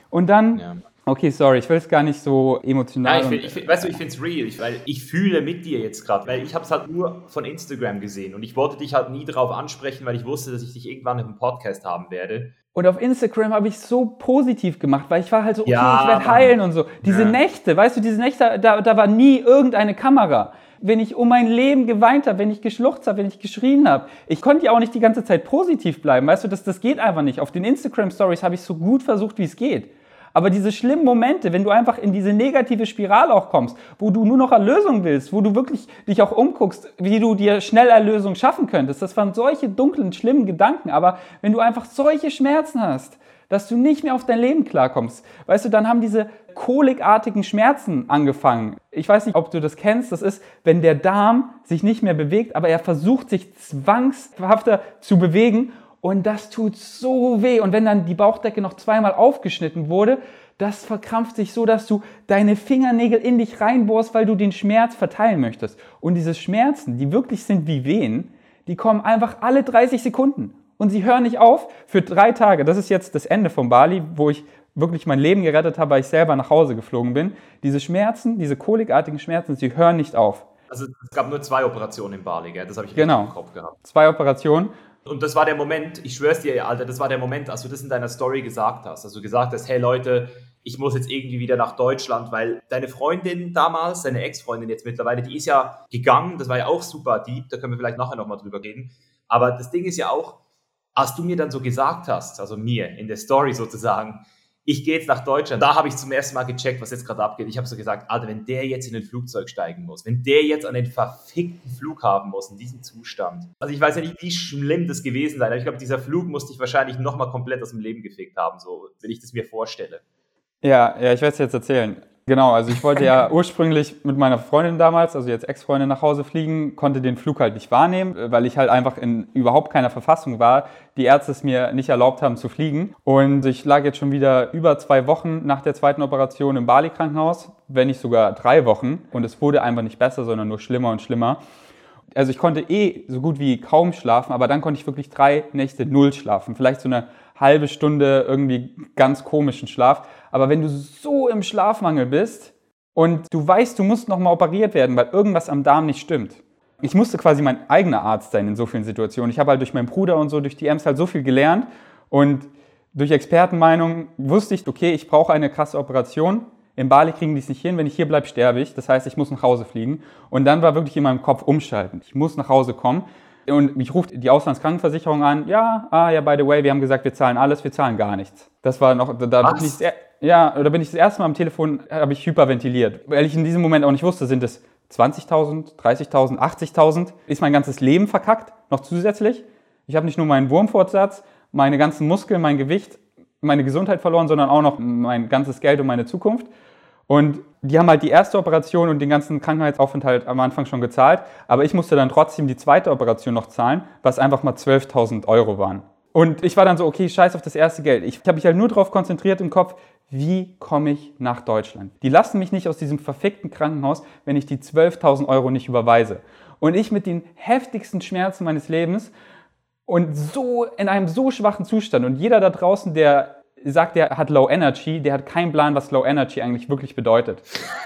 Und dann ja. Okay, sorry, ich will es gar nicht so emotional. Ja, ich ich find, weißt du, ich finde es real, ich, weil ich fühle mit dir jetzt gerade, weil ich habe es halt nur von Instagram gesehen und ich wollte dich halt nie darauf ansprechen, weil ich wusste, dass ich dich irgendwann im Podcast haben werde. Und auf Instagram habe ich so positiv gemacht, weil ich war halt so, okay, ja, ich werde heilen und so. Diese ja. Nächte, weißt du, diese Nächte, da, da war nie irgendeine Kamera wenn ich um mein Leben geweint habe, wenn ich geschluchzt habe, wenn ich geschrien habe. Ich konnte ja auch nicht die ganze Zeit positiv bleiben, weißt du, das, das geht einfach nicht. Auf den Instagram Stories habe ich so gut versucht, wie es geht. Aber diese schlimmen Momente, wenn du einfach in diese negative Spirale auch kommst, wo du nur noch Erlösung willst, wo du wirklich dich auch umguckst, wie du dir schnell Erlösung schaffen könntest, das waren solche dunklen, schlimmen Gedanken. Aber wenn du einfach solche Schmerzen hast, dass du nicht mehr auf dein Leben klarkommst, weißt du, dann haben diese kolikartigen Schmerzen angefangen. Ich weiß nicht, ob du das kennst. Das ist, wenn der Darm sich nicht mehr bewegt, aber er versucht sich zwangshafter zu bewegen und das tut so weh. Und wenn dann die Bauchdecke noch zweimal aufgeschnitten wurde, das verkrampft sich so, dass du deine Fingernägel in dich reinbohrst, weil du den Schmerz verteilen möchtest. Und diese Schmerzen, die wirklich sind wie Wehen, die kommen einfach alle 30 Sekunden. Und sie hören nicht auf für drei Tage. Das ist jetzt das Ende von Bali, wo ich wirklich mein Leben gerettet habe, weil ich selber nach Hause geflogen bin. Diese Schmerzen, diese kolikartigen Schmerzen, sie hören nicht auf. Also es gab nur zwei Operationen in Bali, gell? das habe ich genau. im Kopf gehabt. Zwei Operationen. Und das war der Moment, ich schwör's dir, Alter, das war der Moment, als du das in deiner Story gesagt hast. Also gesagt hast, hey Leute, ich muss jetzt irgendwie wieder nach Deutschland, weil deine Freundin damals, deine Ex-Freundin jetzt mittlerweile, die ist ja gegangen, das war ja auch super deep, da können wir vielleicht nachher nochmal drüber reden. Aber das Ding ist ja auch, als du mir dann so gesagt hast, also mir in der Story sozusagen, ich gehe jetzt nach Deutschland. Da habe ich zum ersten Mal gecheckt, was jetzt gerade abgeht. Ich habe so gesagt, Alter, wenn der jetzt in ein Flugzeug steigen muss, wenn der jetzt an den verfickten Flughafen muss, in diesem Zustand. Also ich weiß ja nicht, wie schlimm das gewesen sein, aber ich glaube, dieser Flug musste ich wahrscheinlich nochmal komplett aus dem Leben gefickt haben, so, wenn ich das mir vorstelle. Ja, ja, ich werde es jetzt erzählen. Genau, also ich wollte ja ursprünglich mit meiner Freundin damals, also jetzt Ex-Freundin, nach Hause fliegen, konnte den Flug halt nicht wahrnehmen, weil ich halt einfach in überhaupt keiner Verfassung war. Die Ärzte es mir nicht erlaubt haben zu fliegen. Und ich lag jetzt schon wieder über zwei Wochen nach der zweiten Operation im Bali-Krankenhaus, wenn nicht sogar drei Wochen. Und es wurde einfach nicht besser, sondern nur schlimmer und schlimmer. Also ich konnte eh so gut wie kaum schlafen, aber dann konnte ich wirklich drei Nächte null schlafen. Vielleicht so eine halbe Stunde irgendwie ganz komischen Schlaf. Aber wenn du so im Schlafmangel bist und du weißt, du musst nochmal operiert werden, weil irgendwas am Darm nicht stimmt. Ich musste quasi mein eigener Arzt sein in so vielen Situationen. Ich habe halt durch meinen Bruder und so, durch die Ems halt so viel gelernt und durch Expertenmeinung wusste ich, okay, ich brauche eine krasse Operation. In Bali kriegen die es nicht hin. Wenn ich hier bleibe, sterbe ich. Das heißt, ich muss nach Hause fliegen. Und dann war wirklich in meinem Kopf umschalten. Ich muss nach Hause kommen. Und mich ruft die Auslandskrankenversicherung an. Ja, ah, ja, by the way, wir haben gesagt, wir zahlen alles, wir zahlen gar nichts. Das war noch, da bin ich, ja, da bin ich das erste Mal am Telefon, habe ich hyperventiliert. Weil ich in diesem Moment auch nicht wusste, sind es 20.000, 30.000, 80.000? Ist mein ganzes Leben verkackt, noch zusätzlich? Ich habe nicht nur meinen Wurmfortsatz, meine ganzen Muskeln, mein Gewicht, meine Gesundheit verloren, sondern auch noch mein ganzes Geld und meine Zukunft. Und die haben halt die erste Operation und den ganzen Krankheitsaufenthalt am Anfang schon gezahlt, aber ich musste dann trotzdem die zweite Operation noch zahlen, was einfach mal 12.000 Euro waren. Und ich war dann so, okay, scheiß auf das erste Geld. Ich habe mich halt nur darauf konzentriert im Kopf, wie komme ich nach Deutschland? Die lassen mich nicht aus diesem verfickten Krankenhaus, wenn ich die 12.000 Euro nicht überweise. Und ich mit den heftigsten Schmerzen meines Lebens und so in einem so schwachen Zustand. Und jeder da draußen, der sagt, der hat Low Energy, der hat keinen Plan, was Low Energy eigentlich wirklich bedeutet.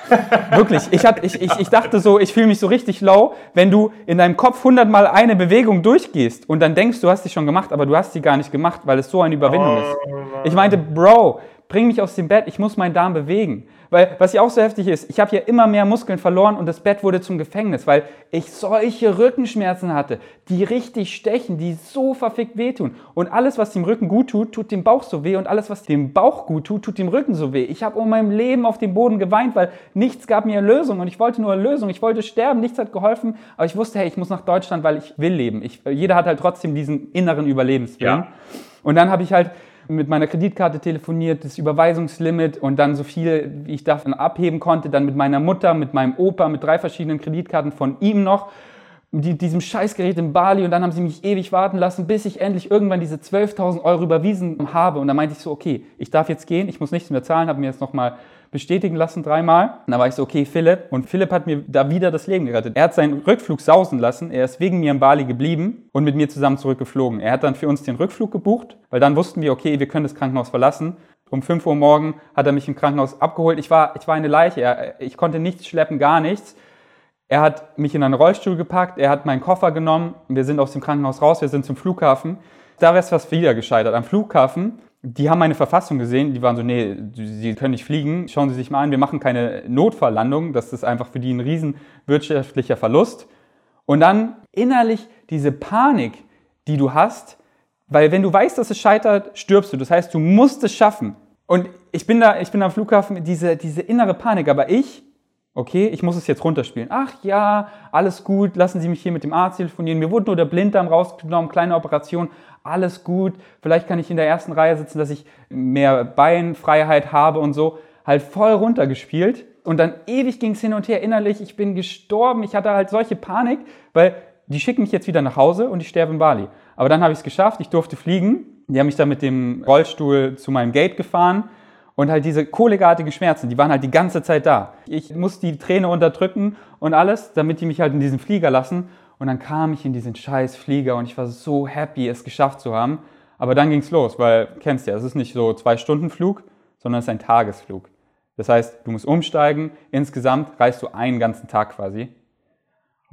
wirklich. Ich, hat, ich, ich, ich dachte so, ich fühle mich so richtig low, wenn du in deinem Kopf hundertmal eine Bewegung durchgehst und dann denkst, du hast sie schon gemacht, aber du hast sie gar nicht gemacht, weil es so eine Überwindung ist. Ich meinte, Bro, bring mich aus dem Bett, ich muss meinen Darm bewegen. Weil, was ja auch so heftig ist, ich habe hier immer mehr Muskeln verloren und das Bett wurde zum Gefängnis, weil ich solche Rückenschmerzen hatte, die richtig stechen, die so verfickt wehtun. Und alles, was dem Rücken gut tut, tut dem Bauch so weh und alles, was dem Bauch gut tut, tut dem Rücken so weh. Ich habe um mein Leben auf dem Boden geweint, weil nichts gab mir Lösung und ich wollte nur eine Lösung. Ich wollte sterben, nichts hat geholfen, aber ich wusste, hey, ich muss nach Deutschland, weil ich will leben. Ich, jeder hat halt trotzdem diesen inneren Überlebenswillen. Ja. Und dann habe ich halt mit meiner Kreditkarte telefoniert, das Überweisungslimit und dann so viel, wie ich davon abheben konnte, dann mit meiner Mutter, mit meinem Opa, mit drei verschiedenen Kreditkarten von ihm noch, mit diesem Scheißgerät in Bali. Und dann haben sie mich ewig warten lassen, bis ich endlich irgendwann diese 12.000 Euro überwiesen habe. Und dann meinte ich so, okay, ich darf jetzt gehen, ich muss nichts mehr zahlen, habe mir jetzt nochmal bestätigen lassen dreimal. Und dann war ich so, okay, Philipp. Und Philipp hat mir da wieder das Leben gerettet. Er hat seinen Rückflug sausen lassen. Er ist wegen mir in Bali geblieben und mit mir zusammen zurückgeflogen. Er hat dann für uns den Rückflug gebucht, weil dann wussten wir, okay, wir können das Krankenhaus verlassen. Um 5 Uhr morgen hat er mich im Krankenhaus abgeholt. Ich war, ich war eine Leiche. Ich konnte nichts schleppen, gar nichts. Er hat mich in einen Rollstuhl gepackt, er hat meinen Koffer genommen, wir sind aus dem Krankenhaus raus, wir sind zum Flughafen. Da wäre es fast wieder gescheitert. Am Flughafen die haben meine Verfassung gesehen, die waren so, nee, Sie können nicht fliegen, schauen Sie sich mal an, wir machen keine Notfalllandung, das ist einfach für die ein riesen wirtschaftlicher Verlust. Und dann innerlich diese Panik, die du hast, weil wenn du weißt, dass es scheitert, stirbst du. Das heißt, du musst es schaffen. Und ich bin da, ich bin am Flughafen, diese, diese innere Panik, aber ich, okay, ich muss es jetzt runterspielen. Ach ja, alles gut, lassen Sie mich hier mit dem Arzt telefonieren. Mir wurde nur der Blinddarm rausgenommen, kleine Operation, alles gut. Vielleicht kann ich in der ersten Reihe sitzen, dass ich mehr Beinfreiheit habe und so. Halt voll runtergespielt. Und dann ewig ging es hin und her innerlich. Ich bin gestorben. Ich hatte halt solche Panik, weil die schicken mich jetzt wieder nach Hause und ich sterbe in Bali. Aber dann habe ich es geschafft. Ich durfte fliegen. Die haben mich dann mit dem Rollstuhl zu meinem Gate gefahren. Und halt diese kohlegartigen Schmerzen, die waren halt die ganze Zeit da. Ich musste die Träne unterdrücken und alles, damit die mich halt in diesen Flieger lassen. Und dann kam ich in diesen scheiß Flieger und ich war so happy, es geschafft zu haben. Aber dann ging es los, weil, kennst ja, es ist nicht so zwei Stunden Flug, sondern es ist ein Tagesflug. Das heißt, du musst umsteigen, insgesamt reist du einen ganzen Tag quasi.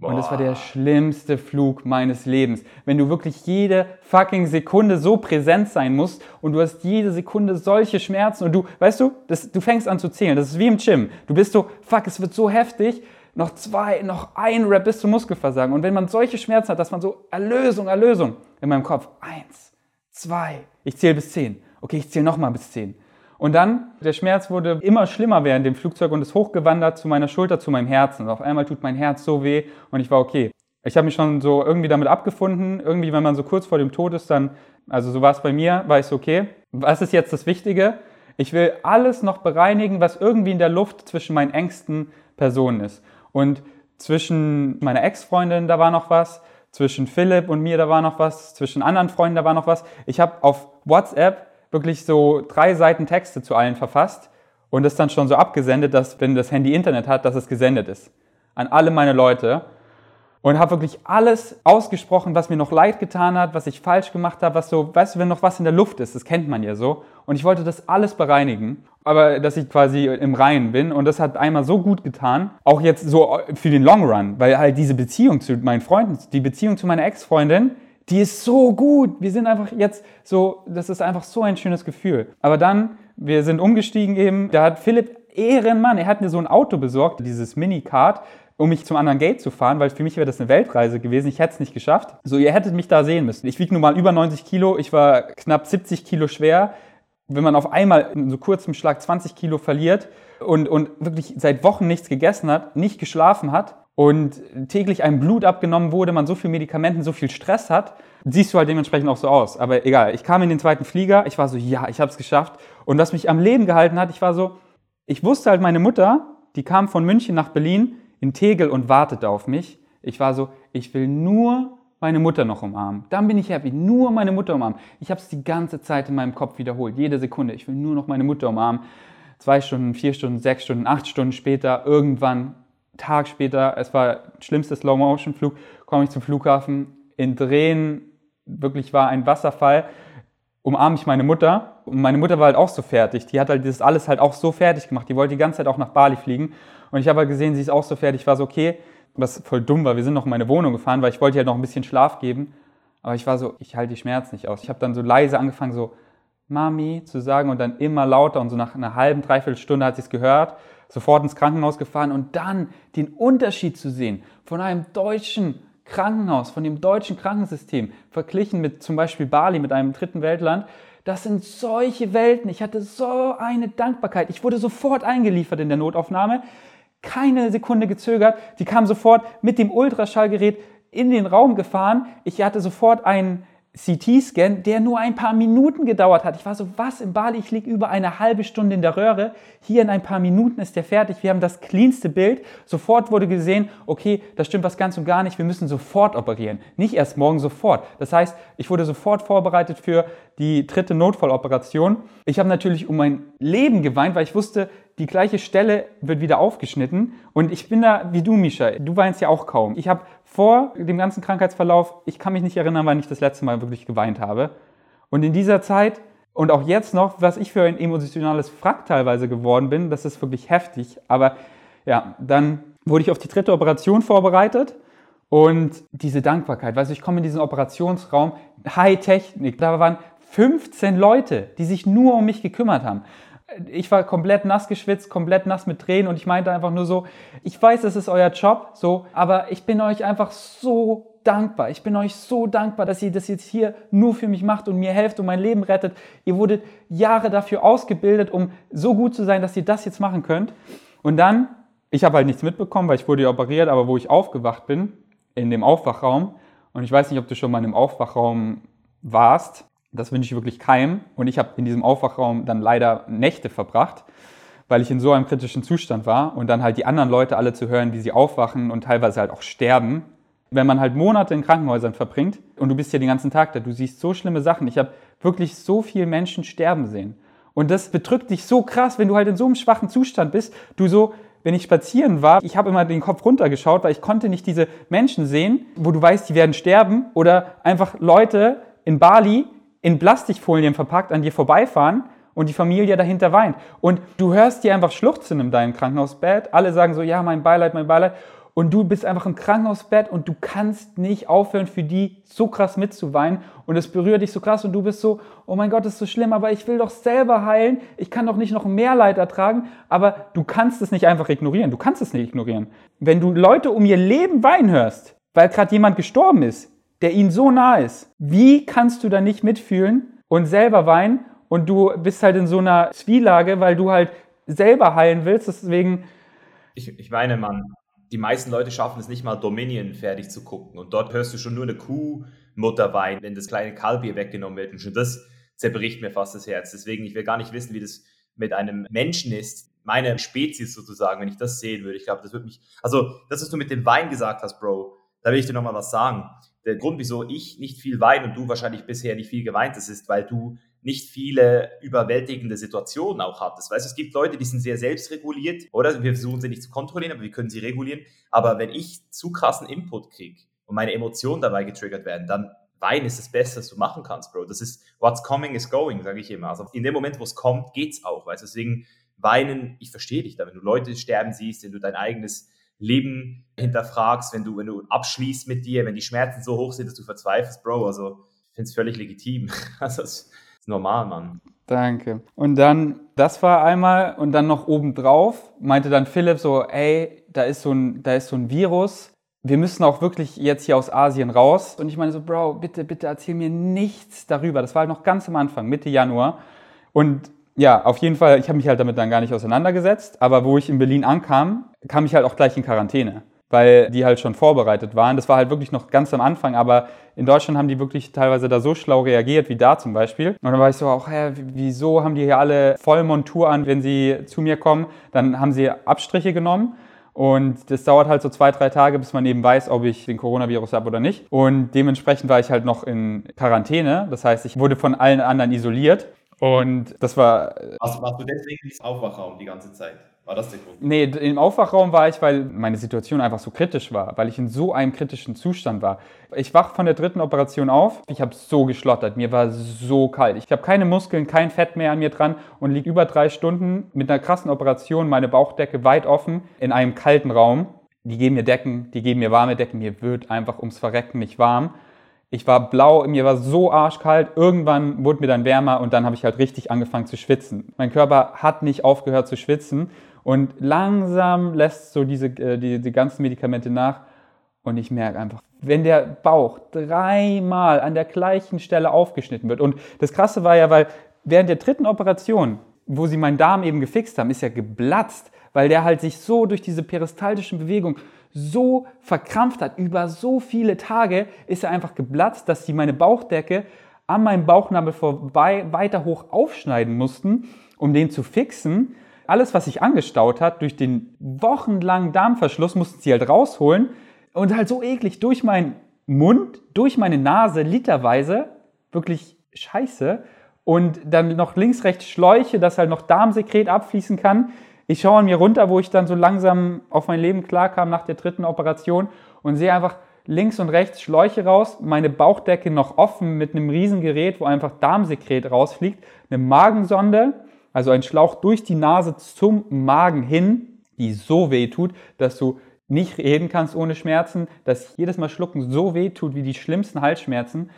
Und das war der schlimmste Flug meines Lebens. Wenn du wirklich jede fucking Sekunde so präsent sein musst und du hast jede Sekunde solche Schmerzen und du, weißt du, das, du fängst an zu zählen. Das ist wie im Gym. Du bist so, fuck, es wird so heftig. Noch zwei, noch ein Rap bis zum Muskelversagen. Und wenn man solche Schmerzen hat, dass man so Erlösung, Erlösung in meinem Kopf. Eins, zwei, ich zähle bis zehn. Okay, ich zähle nochmal bis zehn. Und dann, der Schmerz wurde immer schlimmer während dem Flugzeug und ist hochgewandert zu meiner Schulter, zu meinem Herzen. Und auf einmal tut mein Herz so weh und ich war okay. Ich habe mich schon so irgendwie damit abgefunden. Irgendwie, wenn man so kurz vor dem Tod ist, dann, also so war es bei mir, war ich so, okay, was ist jetzt das Wichtige? Ich will alles noch bereinigen, was irgendwie in der Luft zwischen meinen engsten Personen ist. Und zwischen meiner Ex-Freundin, da war noch was. Zwischen Philipp und mir, da war noch was. Zwischen anderen Freunden, da war noch was. Ich habe auf WhatsApp wirklich so drei Seiten Texte zu allen verfasst und das dann schon so abgesendet, dass wenn das Handy Internet hat, dass es gesendet ist. An alle meine Leute. Und habe wirklich alles ausgesprochen, was mir noch leid getan hat, was ich falsch gemacht habe, was so, weißt du, wenn noch was in der Luft ist, das kennt man ja so. Und ich wollte das alles bereinigen, aber dass ich quasi im Reinen bin. Und das hat einmal so gut getan, auch jetzt so für den Long Run, weil halt diese Beziehung zu meinen Freunden, die Beziehung zu meiner Ex-Freundin, die ist so gut. Wir sind einfach jetzt so, das ist einfach so ein schönes Gefühl. Aber dann, wir sind umgestiegen eben, da hat Philipp Ehrenmann, er hat mir so ein Auto besorgt, dieses Mini-Card, um mich zum anderen Gate zu fahren, weil für mich wäre das eine Weltreise gewesen. Ich hätte es nicht geschafft. So, ihr hättet mich da sehen müssen. Ich wiege nun mal über 90 Kilo, ich war knapp 70 Kilo schwer. Wenn man auf einmal in so kurzem Schlag 20 Kilo verliert und, und wirklich seit Wochen nichts gegessen hat, nicht geschlafen hat, und täglich einem Blut abgenommen wurde, man so viel Medikamenten, so viel Stress hat, siehst du halt dementsprechend auch so aus. Aber egal, ich kam in den zweiten Flieger, ich war so, ja, ich habe es geschafft. Und was mich am Leben gehalten hat, ich war so, ich wusste halt, meine Mutter, die kam von München nach Berlin in Tegel und wartete auf mich. Ich war so, ich will nur meine Mutter noch umarmen. Dann bin ich happy, nur meine Mutter umarmen. Ich habe es die ganze Zeit in meinem Kopf wiederholt, jede Sekunde. Ich will nur noch meine Mutter umarmen. Zwei Stunden, vier Stunden, sechs Stunden, acht Stunden später, irgendwann Tag später, es war schlimmster Slow-Motion-Flug, komme ich zum Flughafen, in Drehen, wirklich war ein Wasserfall, umarme ich meine Mutter und meine Mutter war halt auch so fertig. Die hat halt das alles halt auch so fertig gemacht. Die wollte die ganze Zeit auch nach Bali fliegen und ich habe halt gesehen, sie ist auch so fertig. Ich war so, okay, was voll dumm war, wir sind noch in meine Wohnung gefahren, weil ich wollte ihr halt noch ein bisschen Schlaf geben. Aber ich war so, ich halte die Schmerzen nicht aus. Ich habe dann so leise angefangen, so Mami zu sagen und dann immer lauter und so nach einer halben, dreiviertel Stunde hat sie es gehört sofort ins Krankenhaus gefahren und dann den Unterschied zu sehen von einem deutschen Krankenhaus, von dem deutschen Krankensystem, verglichen mit zum Beispiel Bali, mit einem dritten Weltland, das sind solche Welten. Ich hatte so eine Dankbarkeit. Ich wurde sofort eingeliefert in der Notaufnahme, keine Sekunde gezögert. Die kam sofort mit dem Ultraschallgerät in den Raum gefahren. Ich hatte sofort einen CT-Scan, der nur ein paar Minuten gedauert hat. Ich war so, was in Bali? Ich liege über eine halbe Stunde in der Röhre. Hier in ein paar Minuten ist der fertig. Wir haben das cleanste Bild. Sofort wurde gesehen, okay, da stimmt was ganz und gar nicht. Wir müssen sofort operieren. Nicht erst morgen, sofort. Das heißt, ich wurde sofort vorbereitet für die dritte Notfalloperation. Ich habe natürlich um mein Leben geweint, weil ich wusste, die gleiche Stelle wird wieder aufgeschnitten. Und ich bin da wie du, Misha. Du weinst ja auch kaum. Ich habe vor dem ganzen Krankheitsverlauf, ich kann mich nicht erinnern, wann ich das letzte Mal wirklich geweint habe. Und in dieser Zeit und auch jetzt noch, was ich für ein emotionales Frack teilweise geworden bin, das ist wirklich heftig. Aber ja, dann wurde ich auf die dritte Operation vorbereitet und diese Dankbarkeit, weißt du, ich komme in diesen Operationsraum, High-Technik, da waren 15 Leute, die sich nur um mich gekümmert haben ich war komplett nass geschwitzt, komplett nass mit Tränen und ich meinte einfach nur so, ich weiß, es ist euer Job, so, aber ich bin euch einfach so dankbar. Ich bin euch so dankbar, dass ihr das jetzt hier nur für mich macht und mir helft und mein Leben rettet. Ihr wurdet Jahre dafür ausgebildet, um so gut zu sein, dass ihr das jetzt machen könnt. Und dann, ich habe halt nichts mitbekommen, weil ich wurde ja operiert, aber wo ich aufgewacht bin, in dem Aufwachraum, und ich weiß nicht, ob du schon mal in einem Aufwachraum warst, das wünsche ich wirklich keinem. Und ich habe in diesem Aufwachraum dann leider Nächte verbracht, weil ich in so einem kritischen Zustand war und dann halt die anderen Leute alle zu hören, wie sie aufwachen und teilweise halt auch sterben. Wenn man halt Monate in Krankenhäusern verbringt und du bist ja den ganzen Tag da, du siehst so schlimme Sachen. Ich habe wirklich so viele Menschen sterben sehen. Und das bedrückt dich so krass, wenn du halt in so einem schwachen Zustand bist. Du so, wenn ich spazieren war, ich habe immer den Kopf runtergeschaut, weil ich konnte nicht diese Menschen sehen, wo du weißt, die werden sterben oder einfach Leute in Bali in Plastikfolien verpackt an dir vorbeifahren und die Familie dahinter weint. Und du hörst die einfach schluchzen in deinem Krankenhausbett. Alle sagen so, ja, mein Beileid, mein Beileid. Und du bist einfach im Krankenhausbett und du kannst nicht aufhören, für die so krass mitzuweinen. Und es berührt dich so krass und du bist so, oh mein Gott, das ist so schlimm, aber ich will doch selber heilen. Ich kann doch nicht noch mehr Leid ertragen. Aber du kannst es nicht einfach ignorieren. Du kannst es nicht ignorieren. Wenn du Leute um ihr Leben weinen hörst, weil gerade jemand gestorben ist, der ihnen so nah ist. Wie kannst du da nicht mitfühlen und selber weinen? Und du bist halt in so einer Zwielage, weil du halt selber heilen willst, deswegen... Ich, ich meine, Mann, die meisten Leute schaffen es nicht mal, Dominion fertig zu gucken. Und dort hörst du schon nur eine Kuhmutter weinen, wenn das kleine Kalb ihr weggenommen wird. Und schon das zerbricht mir fast das Herz. Deswegen, ich will gar nicht wissen, wie das mit einem Menschen ist, meine Spezies sozusagen, wenn ich das sehen würde. Ich glaube, das würde mich, also das, was du mit dem Wein gesagt hast, Bro, da will ich dir nochmal was sagen der Grund, wieso ich nicht viel weine und du wahrscheinlich bisher nicht viel geweint hast, ist, weil du nicht viele überwältigende Situationen auch hattest. Weißt du, es gibt Leute, die sind sehr selbstreguliert, oder? Wir versuchen sie nicht zu kontrollieren, aber wir können sie regulieren. Aber wenn ich zu krassen Input kriege und meine Emotionen dabei getriggert werden, dann weinen ist das Beste, was du machen kannst, Bro. Das ist what's coming is going, sage ich immer. Also in dem Moment, wo es kommt, geht's auch, weißt du? Deswegen weinen, ich verstehe dich da, wenn du Leute sterben siehst, wenn du dein eigenes Leben hinterfragst, wenn du, wenn du abschließt mit dir, wenn die Schmerzen so hoch sind, dass du verzweifelst, Bro. Also ich finde es völlig legitim. Also das ist normal, Mann. Danke. Und dann, das war einmal, und dann noch obendrauf, meinte dann Philipp so, ey, da ist so ein, da ist so ein Virus. Wir müssen auch wirklich jetzt hier aus Asien raus. Und ich meine so, Bro, bitte, bitte erzähl mir nichts darüber. Das war halt noch ganz am Anfang, Mitte Januar. Und ja, auf jeden Fall, ich habe mich halt damit dann gar nicht auseinandergesetzt. Aber wo ich in Berlin ankam, kam ich halt auch gleich in Quarantäne, weil die halt schon vorbereitet waren. Das war halt wirklich noch ganz am Anfang, aber in Deutschland haben die wirklich teilweise da so schlau reagiert, wie da zum Beispiel. Und dann war ich so auch, hä, wieso haben die hier alle Vollmontur an, wenn sie zu mir kommen? Dann haben sie Abstriche genommen. Und das dauert halt so zwei, drei Tage, bis man eben weiß, ob ich den Coronavirus habe oder nicht. Und dementsprechend war ich halt noch in Quarantäne. Das heißt, ich wurde von allen anderen isoliert. Und das war. Also warst du deswegen im Aufwachraum die ganze Zeit? War das der Grund? Nee, im Aufwachraum war ich, weil meine Situation einfach so kritisch war, weil ich in so einem kritischen Zustand war. Ich wach von der dritten Operation auf, ich habe so geschlottert, mir war so kalt. Ich habe keine Muskeln, kein Fett mehr an mir dran und liege über drei Stunden mit einer krassen Operation, meine Bauchdecke weit offen, in einem kalten Raum. Die geben mir Decken, die geben mir warme Decken, mir wird einfach ums Verrecken nicht warm. Ich war blau, mir war so arschkalt. Irgendwann wurde mir dann wärmer und dann habe ich halt richtig angefangen zu schwitzen. Mein Körper hat nicht aufgehört zu schwitzen und langsam lässt so diese äh, die, die ganzen Medikamente nach und ich merke einfach, wenn der Bauch dreimal an der gleichen Stelle aufgeschnitten wird und das Krasse war ja, weil während der dritten Operation, wo sie meinen Darm eben gefixt haben, ist ja geplatzt, weil der halt sich so durch diese peristaltischen Bewegungen so verkrampft hat, über so viele Tage ist er einfach geplatzt, dass sie meine Bauchdecke an meinem Bauchnabel vorbei weiter hoch aufschneiden mussten, um den zu fixen. Alles, was sich angestaut hat, durch den wochenlangen Darmverschluss, mussten sie halt rausholen und halt so eklig durch meinen Mund, durch meine Nase, literweise, wirklich scheiße. Und dann noch links, rechts Schläuche, dass halt noch Darmsekret abfließen kann. Ich schaue an mir runter, wo ich dann so langsam auf mein Leben klarkam nach der dritten Operation und sehe einfach links und rechts Schläuche raus, meine Bauchdecke noch offen mit einem Riesengerät, wo einfach Darmsekret rausfliegt, eine Magensonde, also ein Schlauch durch die Nase zum Magen hin, die so weh tut, dass du nicht reden kannst ohne Schmerzen, dass jedes Mal Schlucken so weh tut wie die schlimmsten Halsschmerzen.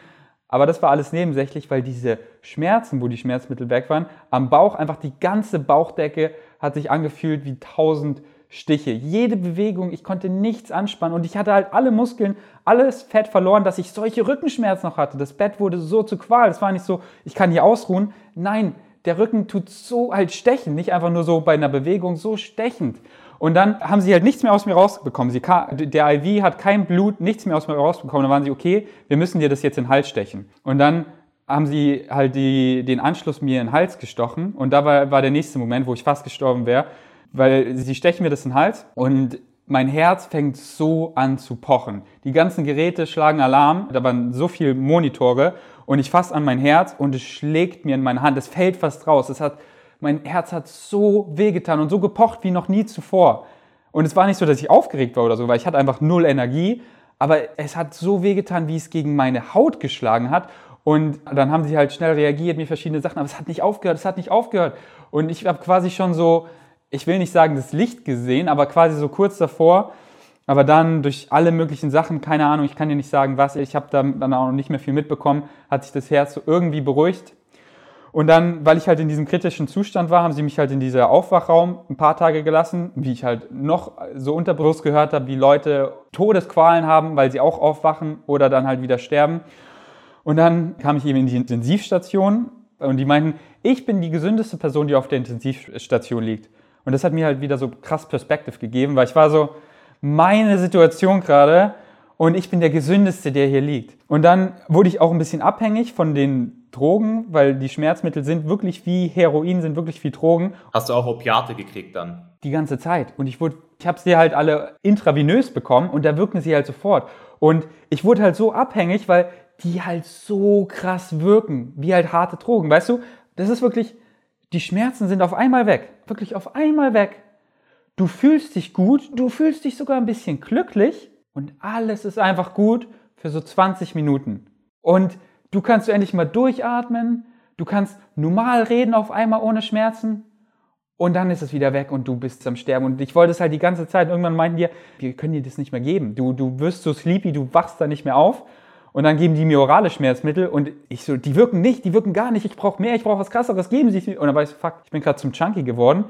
Aber das war alles nebensächlich, weil diese Schmerzen, wo die Schmerzmittel weg waren, am Bauch einfach die ganze Bauchdecke hat sich angefühlt wie tausend Stiche, jede Bewegung, ich konnte nichts anspannen und ich hatte halt alle Muskeln, alles Fett verloren, dass ich solche Rückenschmerzen noch hatte. Das Bett wurde so zu Qual. Es war nicht so, ich kann hier ausruhen. Nein, der Rücken tut so halt stechen, nicht einfach nur so bei einer Bewegung, so stechend. Und dann haben sie halt nichts mehr aus mir rausbekommen. Sie, der IV hat kein Blut, nichts mehr aus mir rausbekommen. Dann waren sie, okay, wir müssen dir das jetzt in den Hals stechen. Und dann haben sie halt die, den Anschluss mir in den Hals gestochen. Und da war, war der nächste Moment, wo ich fast gestorben wäre, weil sie stechen mir das in den Hals und mein Herz fängt so an zu pochen. Die ganzen Geräte schlagen Alarm, da waren so viele Monitore und ich fasse an mein Herz und es schlägt mir in meine Hand. Es fällt fast raus. Es hat, mein Herz hat so wehgetan und so gepocht wie noch nie zuvor. Und es war nicht so, dass ich aufgeregt war oder so, weil ich hatte einfach null Energie. Aber es hat so wehgetan, wie es gegen meine Haut geschlagen hat. Und dann haben sie halt schnell reagiert, mir verschiedene Sachen, aber es hat nicht aufgehört, es hat nicht aufgehört. Und ich habe quasi schon so, ich will nicht sagen das Licht gesehen, aber quasi so kurz davor. Aber dann durch alle möglichen Sachen, keine Ahnung, ich kann dir nicht sagen, was, ich habe da dann auch noch nicht mehr viel mitbekommen, hat sich das Herz so irgendwie beruhigt. Und dann, weil ich halt in diesem kritischen Zustand war, haben sie mich halt in dieser Aufwachraum ein paar Tage gelassen, wie ich halt noch so unterbewusst gehört habe, wie Leute Todesqualen haben, weil sie auch aufwachen oder dann halt wieder sterben. Und dann kam ich eben in die Intensivstation und die meinten, ich bin die gesündeste Person, die auf der Intensivstation liegt. Und das hat mir halt wieder so krass Perspektive gegeben, weil ich war so, meine Situation gerade und ich bin der gesündeste, der hier liegt. Und dann wurde ich auch ein bisschen abhängig von den Drogen, weil die Schmerzmittel sind wirklich wie Heroin, sind wirklich wie Drogen. Hast du auch Opiate gekriegt dann? Die ganze Zeit. Und ich wurde, ich habe sie halt alle intravenös bekommen und da wirken sie halt sofort. Und ich wurde halt so abhängig, weil die halt so krass wirken, wie halt harte Drogen. Weißt du, das ist wirklich, die Schmerzen sind auf einmal weg. Wirklich auf einmal weg. Du fühlst dich gut, du fühlst dich sogar ein bisschen glücklich und alles ist einfach gut für so 20 Minuten. Und du kannst endlich mal durchatmen, du kannst normal reden auf einmal ohne Schmerzen und dann ist es wieder weg und du bist am Sterben. Und ich wollte es halt die ganze Zeit. Irgendwann meinten die, wir können dir das nicht mehr geben. Du, du wirst so sleepy, du wachst da nicht mehr auf und dann geben die mir orale Schmerzmittel und ich so, die wirken nicht, die wirken gar nicht, ich brauche mehr, ich brauche was krasseres, geben sie mir. Und dann war ich so, fuck, ich bin gerade zum Chunky geworden.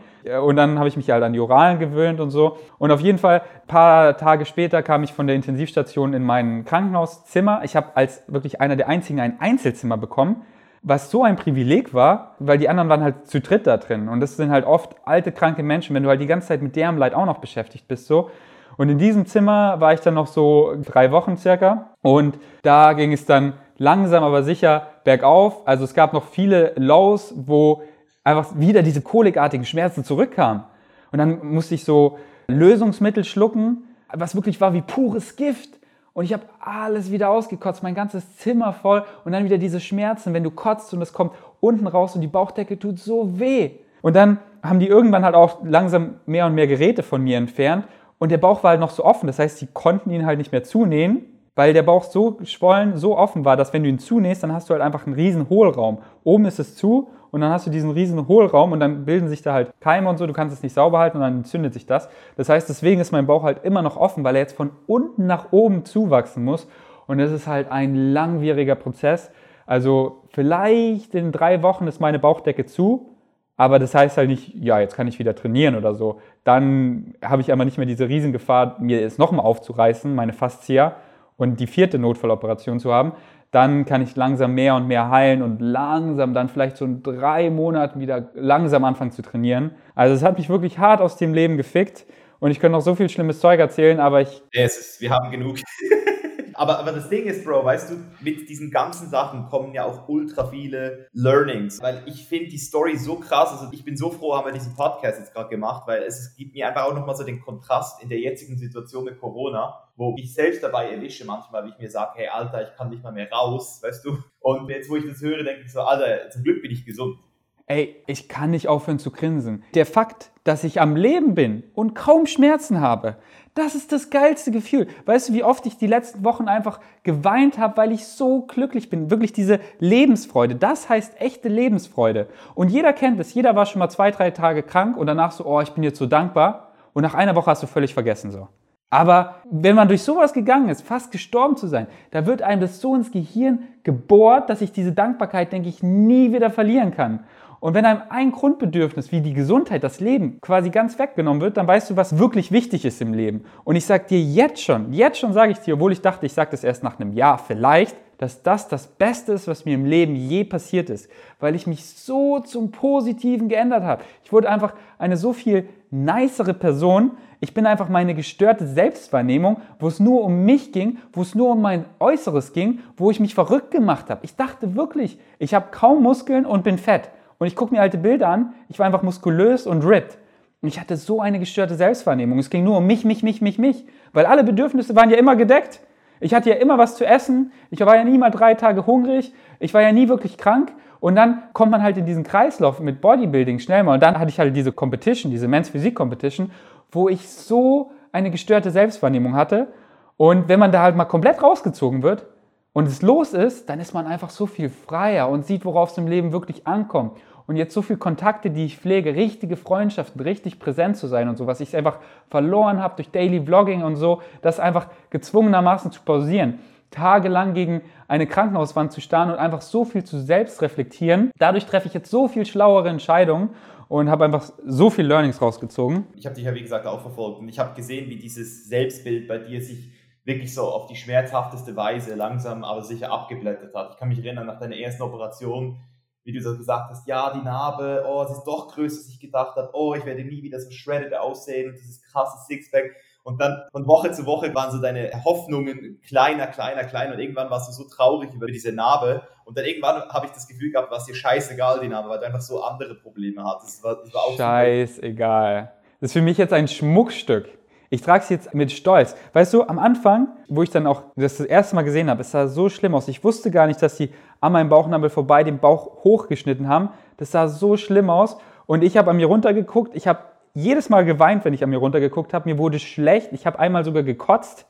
Und dann habe ich mich halt an die Oralen gewöhnt und so. Und auf jeden Fall, ein paar Tage später kam ich von der Intensivstation in mein Krankenhauszimmer. Ich habe als wirklich einer der einzigen ein Einzelzimmer bekommen was so ein Privileg war, weil die anderen waren halt zu dritt da drin. Und das sind halt oft alte, kranke Menschen, wenn du halt die ganze Zeit mit deren Leid auch noch beschäftigt bist, so. Und in diesem Zimmer war ich dann noch so drei Wochen circa. Und da ging es dann langsam aber sicher bergauf. Also es gab noch viele Lows, wo einfach wieder diese kolikartigen Schmerzen zurückkamen. Und dann musste ich so Lösungsmittel schlucken, was wirklich war wie pures Gift. Und ich habe alles wieder ausgekotzt, mein ganzes Zimmer voll. Und dann wieder diese Schmerzen, wenn du kotzt und es kommt unten raus und die Bauchdecke tut so weh. Und dann haben die irgendwann halt auch langsam mehr und mehr Geräte von mir entfernt. Und der Bauch war halt noch so offen, das heißt, sie konnten ihn halt nicht mehr zunähen, weil der Bauch so geschwollen, so offen war, dass wenn du ihn zunähst, dann hast du halt einfach einen riesen Hohlraum. Oben ist es zu und dann hast du diesen riesen Hohlraum und dann bilden sich da halt Keime und so, du kannst es nicht sauber halten und dann entzündet sich das. Das heißt, deswegen ist mein Bauch halt immer noch offen, weil er jetzt von unten nach oben zuwachsen muss und es ist halt ein langwieriger Prozess. Also vielleicht in drei Wochen ist meine Bauchdecke zu, aber das heißt halt nicht, ja, jetzt kann ich wieder trainieren oder so. Dann habe ich aber nicht mehr diese Riesengefahr, mir es nochmal aufzureißen, meine Fascia und die vierte Notfalloperation zu haben. Dann kann ich langsam mehr und mehr heilen und langsam dann vielleicht so in drei Monaten wieder langsam anfangen zu trainieren. Also es hat mich wirklich hart aus dem Leben gefickt und ich könnte noch so viel schlimmes Zeug erzählen, aber ich... Ja, ist, wir haben genug. Aber, aber das Ding ist, Bro, weißt du, mit diesen ganzen Sachen kommen ja auch ultra viele Learnings. Weil ich finde die Story so krass. Also ich bin so froh, haben wir diesen Podcast jetzt gerade gemacht, weil es gibt mir einfach auch nochmal so den Kontrast in der jetzigen Situation mit Corona, wo ich selbst dabei erwische manchmal, wie ich mir sage, hey Alter, ich kann nicht mal mehr raus, weißt du. Und jetzt, wo ich das höre, denke ich so, Alter, zum Glück bin ich gesund. Ey, ich kann nicht aufhören zu grinsen. Der Fakt, dass ich am Leben bin und kaum Schmerzen habe, das ist das geilste Gefühl. Weißt du, wie oft ich die letzten Wochen einfach geweint habe, weil ich so glücklich bin. Wirklich diese Lebensfreude. Das heißt echte Lebensfreude. Und jeder kennt es. Jeder war schon mal zwei, drei Tage krank und danach so, oh, ich bin jetzt so dankbar. Und nach einer Woche hast du völlig vergessen so. Aber wenn man durch sowas gegangen ist, fast gestorben zu sein, da wird einem das so ins Gehirn gebohrt, dass ich diese Dankbarkeit, denke ich, nie wieder verlieren kann. Und wenn einem ein Grundbedürfnis wie die Gesundheit, das Leben quasi ganz weggenommen wird, dann weißt du, was wirklich wichtig ist im Leben. Und ich sage dir jetzt schon, jetzt schon sage ich dir, obwohl ich dachte, ich sage das erst nach einem Jahr, vielleicht, dass das das Beste ist, was mir im Leben je passiert ist, weil ich mich so zum Positiven geändert habe. Ich wurde einfach eine so viel nicere Person. Ich bin einfach meine gestörte Selbstwahrnehmung, wo es nur um mich ging, wo es nur um mein Äußeres ging, wo ich mich verrückt gemacht habe. Ich dachte wirklich, ich habe kaum Muskeln und bin fett. Und ich gucke mir alte Bilder an, ich war einfach muskulös und ripped. Und ich hatte so eine gestörte Selbstwahrnehmung. Es ging nur um mich, mich, mich, mich, mich. Weil alle Bedürfnisse waren ja immer gedeckt. Ich hatte ja immer was zu essen. Ich war ja nie mal drei Tage hungrig. Ich war ja nie wirklich krank. Und dann kommt man halt in diesen Kreislauf mit Bodybuilding schnell mal. Und dann hatte ich halt diese Competition, diese Men's Physik Competition, wo ich so eine gestörte Selbstwahrnehmung hatte. Und wenn man da halt mal komplett rausgezogen wird und es los ist, dann ist man einfach so viel freier und sieht, worauf es im Leben wirklich ankommt und jetzt so viele Kontakte, die ich pflege, richtige Freundschaften, richtig präsent zu sein und so, was ich einfach verloren habe durch Daily Vlogging und so, das einfach gezwungenermaßen zu pausieren, tagelang gegen eine Krankenhauswand zu starren und einfach so viel zu selbst reflektieren. Dadurch treffe ich jetzt so viel schlauere Entscheidungen und habe einfach so viel Learnings rausgezogen. Ich habe dich ja wie gesagt auch verfolgt und ich habe gesehen, wie dieses Selbstbild bei dir sich wirklich so auf die schmerzhafteste Weise langsam aber sicher abgeblättert hat. Ich kann mich erinnern, nach deiner ersten Operation wie du so gesagt hast, ja, die Narbe, oh, sie ist doch größer, als ich gedacht habe, oh, ich werde nie wieder so shredded aussehen und dieses krasse Sixpack. Und dann von Woche zu Woche waren so deine Hoffnungen kleiner, kleiner, kleiner und irgendwann warst du so traurig über diese Narbe und dann irgendwann habe ich das Gefühl gehabt, war es dir scheißegal, die Narbe, weil du einfach so andere Probleme hattest. Das war, das war Scheißegal. Das ist für mich jetzt ein Schmuckstück. Ich trage es jetzt mit Stolz. Weißt du, am Anfang, wo ich dann auch das, das erste Mal gesehen habe, es sah so schlimm aus. Ich wusste gar nicht, dass die an meinem Bauchnabel vorbei den Bauch hochgeschnitten haben. Das sah so schlimm aus. Und ich habe an mir runtergeguckt. Ich habe jedes Mal geweint, wenn ich an mir runtergeguckt habe. Mir wurde schlecht. Ich habe einmal sogar gekotzt.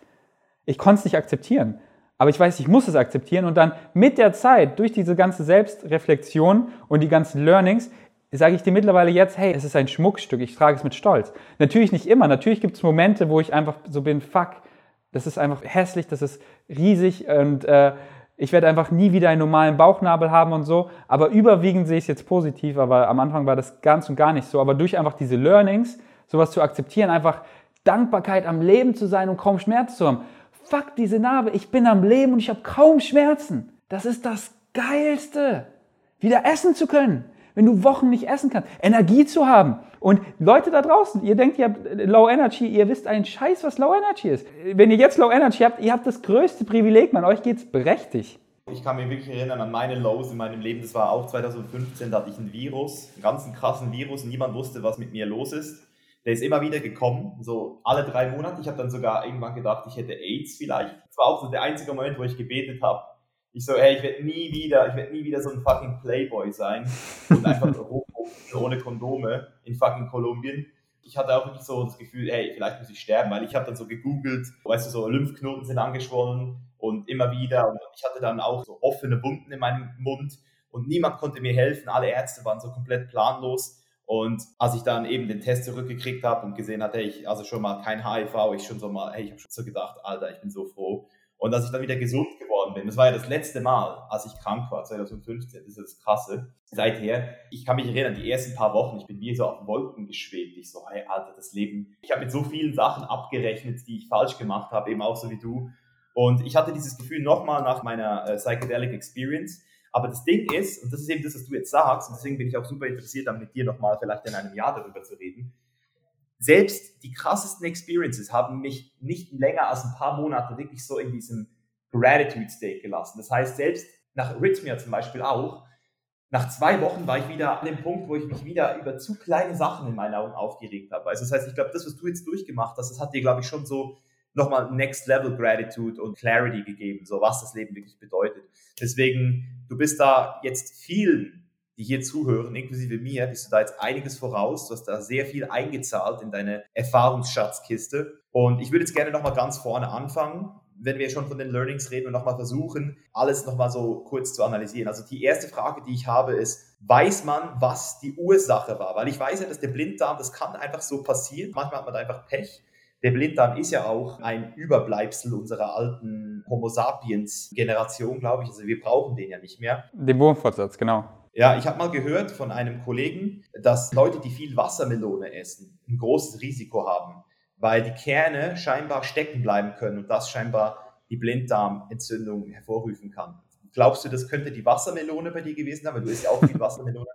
Ich konnte es nicht akzeptieren. Aber ich weiß, ich muss es akzeptieren. Und dann mit der Zeit, durch diese ganze Selbstreflexion und die ganzen Learnings, sage ich dir mittlerweile jetzt, hey, es ist ein Schmuckstück, ich trage es mit Stolz. Natürlich nicht immer, natürlich gibt es Momente, wo ich einfach so bin, fuck, das ist einfach hässlich, das ist riesig und äh, ich werde einfach nie wieder einen normalen Bauchnabel haben und so. Aber überwiegend sehe ich es jetzt positiv, aber am Anfang war das ganz und gar nicht so. Aber durch einfach diese Learnings, sowas zu akzeptieren, einfach Dankbarkeit am Leben zu sein und kaum Schmerz zu haben. Fuck diese Narbe, ich bin am Leben und ich habe kaum Schmerzen. Das ist das Geilste. Wieder essen zu können wenn du Wochen nicht essen kannst, Energie zu haben. Und Leute da draußen, ihr denkt, ihr habt Low Energy, ihr wisst einen Scheiß, was Low Energy ist. Wenn ihr jetzt Low Energy habt, ihr habt das größte Privileg, man, euch geht's berechtigt. Ich kann mich wirklich erinnern an meine Lows in meinem Leben. Das war auch 2015, da hatte ich ein Virus, einen ganzen krassen Virus niemand wusste, was mit mir los ist. Der ist immer wieder gekommen, so alle drei Monate. Ich habe dann sogar irgendwann gedacht, ich hätte AIDS vielleicht. Das war auch so der einzige Moment, wo ich gebetet habe, ich so, hey, ich werde nie wieder, ich werde nie wieder so ein fucking Playboy sein und einfach ohne Kondome in fucking Kolumbien. Ich hatte auch wirklich so das Gefühl, hey, vielleicht muss ich sterben, weil ich habe dann so gegoogelt, weißt du, so Lymphknoten sind angeschwollen und immer wieder und ich hatte dann auch so offene Wunden in meinem Mund und niemand konnte mir helfen, alle Ärzte waren so komplett planlos. Und als ich dann eben den Test zurückgekriegt habe und gesehen hatte, ich also schon mal kein HIV, ich schon so mal, hey, ich habe schon so gedacht, Alter, ich bin so froh. Und als ich dann wieder gesund geworden bin, das war ja das letzte Mal, als ich krank war, 2015, das ist das Krasse. Seither, ich kann mich erinnern, die ersten paar Wochen, ich bin wie so auf Wolken geschwebt. Ich so, hey, Alter, das Leben. Ich habe mit so vielen Sachen abgerechnet, die ich falsch gemacht habe, eben auch so wie du. Und ich hatte dieses Gefühl nochmal nach meiner äh, Psychedelic Experience. Aber das Ding ist, und das ist eben das, was du jetzt sagst, und deswegen bin ich auch super interessiert, dann mit dir nochmal vielleicht in einem Jahr darüber zu reden selbst die krassesten Experiences haben mich nicht länger als ein paar Monate wirklich so in diesem Gratitude State gelassen. Das heißt, selbst nach Rhythmia zum Beispiel auch, nach zwei Wochen war ich wieder an dem Punkt, wo ich mich wieder über zu kleine Sachen in meinen Augen aufgeregt habe. Also das heißt, ich glaube, das, was du jetzt durchgemacht hast, das hat dir, glaube ich, schon so nochmal Next Level Gratitude und Clarity gegeben, so was das Leben wirklich bedeutet. Deswegen, du bist da jetzt vielen die hier zuhören, inklusive mir, bist du da jetzt einiges voraus. Du hast da sehr viel eingezahlt in deine Erfahrungsschatzkiste. Und ich würde jetzt gerne nochmal ganz vorne anfangen, wenn wir schon von den Learnings reden und nochmal versuchen, alles nochmal so kurz zu analysieren. Also die erste Frage, die ich habe, ist, weiß man, was die Ursache war? Weil ich weiß ja, dass der Blinddarm, das kann einfach so passieren. Manchmal hat man einfach Pech. Der Blinddarm ist ja auch ein Überbleibsel unserer alten Homo sapiens Generation, glaube ich. Also wir brauchen den ja nicht mehr. Den Wurmfortsatz, genau. Ja, ich habe mal gehört von einem Kollegen, dass Leute, die viel Wassermelone essen, ein großes Risiko haben, weil die Kerne scheinbar stecken bleiben können und das scheinbar die Blinddarmentzündung hervorrufen kann. Glaubst du, das könnte die Wassermelone bei dir gewesen sein? Weil du isst ja auch viel Wassermelone.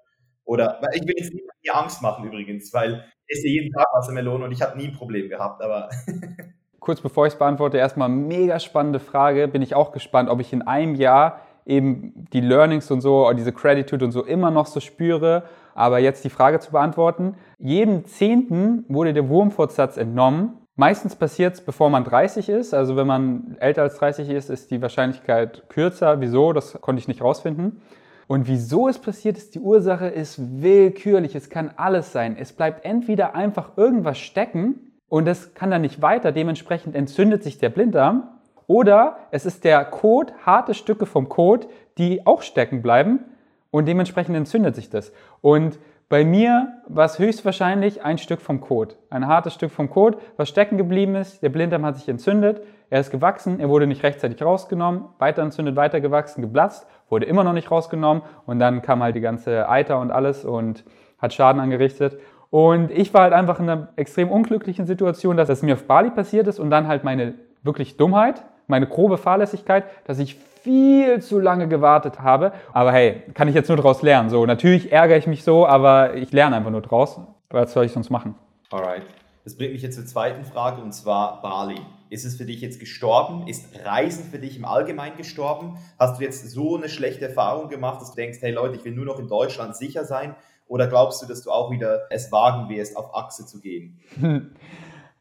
Oder, ich will jetzt nicht dir Angst machen übrigens, weil ich esse jeden Tag Wassermelone und ich habe nie ein Problem gehabt, aber. Kurz bevor ich es beantworte, erstmal mega spannende Frage. Bin ich auch gespannt, ob ich in einem Jahr eben die Learnings und so, diese Gratitude und so immer noch so spüre. Aber jetzt die Frage zu beantworten. Jedem Zehnten wurde der Wurmfortsatz entnommen. Meistens passiert es, bevor man 30 ist. Also wenn man älter als 30 ist, ist die Wahrscheinlichkeit kürzer. Wieso? Das konnte ich nicht rausfinden. Und wieso es passiert ist, die Ursache ist willkürlich. Es kann alles sein. Es bleibt entweder einfach irgendwas stecken und es kann dann nicht weiter. Dementsprechend entzündet sich der Blinddarm. Oder es ist der Kot, harte Stücke vom Kot, die auch stecken bleiben und dementsprechend entzündet sich das. Und bei mir war es höchstwahrscheinlich ein Stück vom Kot. Ein hartes Stück vom Kot, was stecken geblieben ist. Der Blinddarm hat sich entzündet. Er ist gewachsen, er wurde nicht rechtzeitig rausgenommen, weiter entzündet, weiter gewachsen, geplatzt, wurde immer noch nicht rausgenommen und dann kam halt die ganze Eiter und alles und hat Schaden angerichtet. Und ich war halt einfach in einer extrem unglücklichen Situation, dass es mir auf Bali passiert ist und dann halt meine wirklich Dummheit, meine grobe Fahrlässigkeit, dass ich viel zu lange gewartet habe. Aber hey, kann ich jetzt nur daraus lernen. So, natürlich ärgere ich mich so, aber ich lerne einfach nur draus. Was soll ich sonst machen? Alright. Das bringt mich jetzt zur zweiten Frage und zwar Bali. Ist es für dich jetzt gestorben? Ist Reisen für dich im Allgemeinen gestorben? Hast du jetzt so eine schlechte Erfahrung gemacht, dass du denkst, hey Leute, ich will nur noch in Deutschland sicher sein? Oder glaubst du, dass du auch wieder es wagen wirst, auf Achse zu gehen?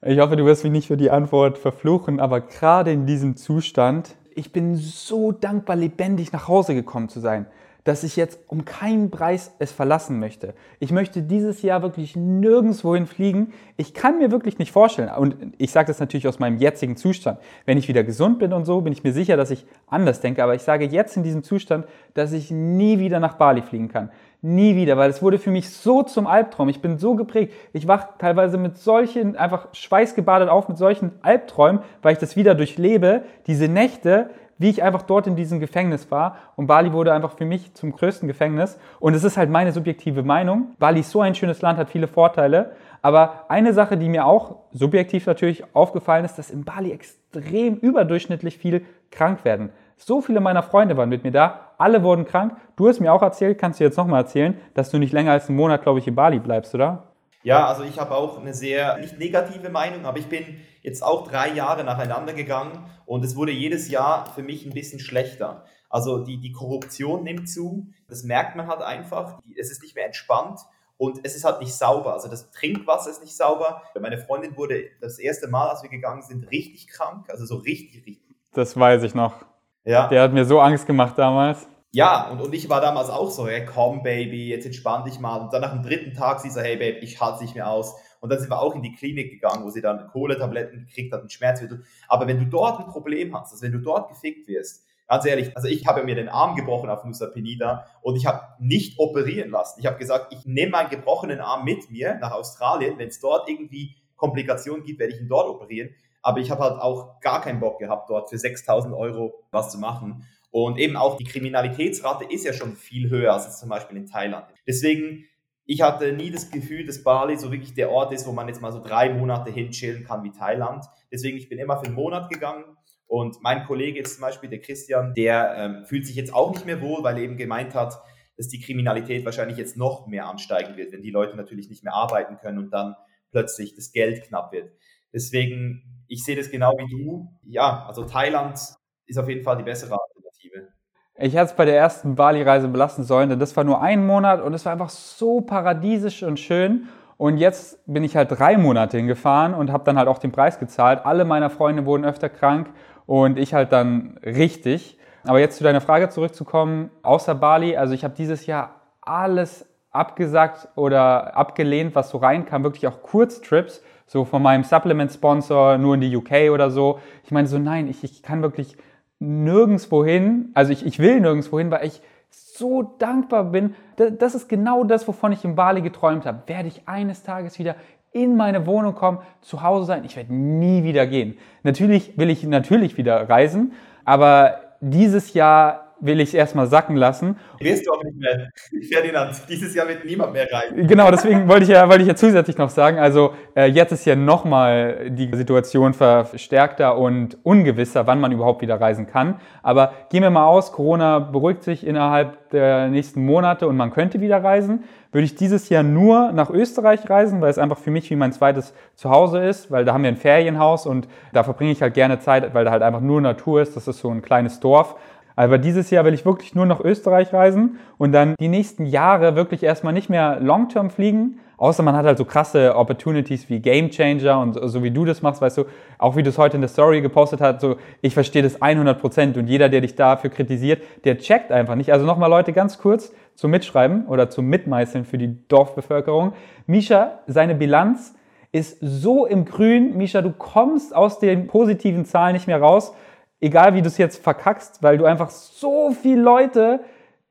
Ich hoffe, du wirst mich nicht für die Antwort verfluchen, aber gerade in diesem Zustand, ich bin so dankbar, lebendig nach Hause gekommen zu sein dass ich jetzt um keinen Preis es verlassen möchte. Ich möchte dieses Jahr wirklich nirgendwohin fliegen. Ich kann mir wirklich nicht vorstellen, und ich sage das natürlich aus meinem jetzigen Zustand, wenn ich wieder gesund bin und so, bin ich mir sicher, dass ich anders denke, aber ich sage jetzt in diesem Zustand, dass ich nie wieder nach Bali fliegen kann. Nie wieder, weil es wurde für mich so zum Albtraum. Ich bin so geprägt. Ich wach teilweise mit solchen, einfach schweißgebadet auf mit solchen Albträumen, weil ich das wieder durchlebe. Diese Nächte, wie ich einfach dort in diesem Gefängnis war. Und Bali wurde einfach für mich zum größten Gefängnis. Und es ist halt meine subjektive Meinung. Bali ist so ein schönes Land, hat viele Vorteile. Aber eine Sache, die mir auch subjektiv natürlich aufgefallen ist, dass in Bali extrem überdurchschnittlich viel krank werden. So viele meiner Freunde waren mit mir da, alle wurden krank. Du hast mir auch erzählt, kannst du jetzt nochmal erzählen, dass du nicht länger als einen Monat, glaube ich, in Bali bleibst, oder? Ja, also ich habe auch eine sehr, nicht negative Meinung, aber ich bin jetzt auch drei Jahre nacheinander gegangen und es wurde jedes Jahr für mich ein bisschen schlechter. Also die, die Korruption nimmt zu, das merkt man halt einfach, es ist nicht mehr entspannt und es ist halt nicht sauber. Also das Trinkwasser ist nicht sauber. Meine Freundin wurde das erste Mal, als wir gegangen sind, richtig krank, also so richtig, richtig. Das weiß ich noch. Ja. Der hat mir so Angst gemacht damals. Ja, und, und ich war damals auch so, hey, komm, Baby, jetzt entspann dich mal. Und dann nach dem dritten Tag sie so, hey, Babe, ich halte es nicht mehr aus. Und dann sind wir auch in die Klinik gegangen, wo sie dann Kohletabletten gekriegt hat und Schmerzmittel. Aber wenn du dort ein Problem hast, also wenn du dort gefickt wirst, ganz ehrlich, also ich habe mir den Arm gebrochen auf Nusa Penida und ich habe nicht operieren lassen. Ich habe gesagt, ich nehme meinen gebrochenen Arm mit mir nach Australien. Wenn es dort irgendwie Komplikationen gibt, werde ich ihn dort operieren. Aber ich habe halt auch gar keinen Bock gehabt, dort für 6000 Euro was zu machen. Und eben auch die Kriminalitätsrate ist ja schon viel höher als zum Beispiel in Thailand. Deswegen ich hatte nie das Gefühl, dass Bali so wirklich der Ort ist, wo man jetzt mal so drei Monate hinchillen kann wie Thailand. Deswegen, ich bin immer für einen Monat gegangen. Und mein Kollege jetzt zum Beispiel, der Christian, der ähm, fühlt sich jetzt auch nicht mehr wohl, weil er eben gemeint hat, dass die Kriminalität wahrscheinlich jetzt noch mehr ansteigen wird, wenn die Leute natürlich nicht mehr arbeiten können und dann plötzlich das Geld knapp wird. Deswegen, ich sehe das genau wie du. Ja, also Thailand ist auf jeden Fall die bessere Alternative. Ich hätte es bei der ersten Bali-Reise belassen sollen, denn das war nur ein Monat und es war einfach so paradiesisch und schön. Und jetzt bin ich halt drei Monate hingefahren und habe dann halt auch den Preis gezahlt. Alle meiner Freunde wurden öfter krank und ich halt dann richtig. Aber jetzt zu deiner Frage zurückzukommen, außer Bali, also ich habe dieses Jahr alles abgesagt oder abgelehnt, was so reinkam, wirklich auch Kurztrips, so von meinem Supplement-Sponsor nur in die UK oder so. Ich meine so, nein, ich, ich kann wirklich nirgendwo hin, also ich, ich will nirgendwo hin, weil ich so dankbar bin. Das ist genau das, wovon ich in Bali geträumt habe. Werde ich eines Tages wieder in meine Wohnung kommen, zu Hause sein. Ich werde nie wieder gehen. Natürlich will ich natürlich wieder reisen, aber dieses Jahr will ich es erstmal sacken lassen. Wirst du auch nicht mehr, Ferdinand. Dieses Jahr wird niemand mehr rein. Genau, deswegen wollte ich ja, wollte ich ja zusätzlich noch sagen, also äh, jetzt ist ja nochmal die Situation verstärkter und ungewisser, wann man überhaupt wieder reisen kann. Aber gehen wir mal aus, Corona beruhigt sich innerhalb der nächsten Monate und man könnte wieder reisen. Würde ich dieses Jahr nur nach Österreich reisen, weil es einfach für mich wie mein zweites Zuhause ist, weil da haben wir ein Ferienhaus und da verbringe ich halt gerne Zeit, weil da halt einfach nur Natur ist. Das ist so ein kleines Dorf. Aber dieses Jahr will ich wirklich nur nach Österreich reisen und dann die nächsten Jahre wirklich erstmal nicht mehr Long-Term fliegen. Außer man hat halt so krasse Opportunities wie Game Changer und so wie du das machst, weißt du, auch wie du es heute in der Story gepostet hast, so ich verstehe das 100 Prozent und jeder, der dich dafür kritisiert, der checkt einfach nicht. Also nochmal Leute ganz kurz zum Mitschreiben oder zum Mitmeißeln für die Dorfbevölkerung. Misha, seine Bilanz ist so im Grün. Misha, du kommst aus den positiven Zahlen nicht mehr raus egal wie du es jetzt verkackst, weil du einfach so viele Leute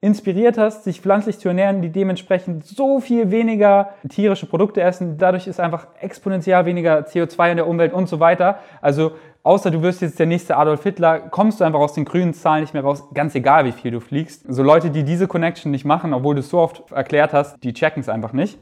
inspiriert hast, sich pflanzlich zu ernähren, die dementsprechend so viel weniger tierische Produkte essen. Dadurch ist einfach exponentiell weniger CO2 in der Umwelt und so weiter. Also außer du wirst jetzt der nächste Adolf Hitler, kommst du einfach aus den grünen Zahlen nicht mehr raus, ganz egal wie viel du fliegst. So Leute, die diese Connection nicht machen, obwohl du es so oft erklärt hast, die checken es einfach nicht.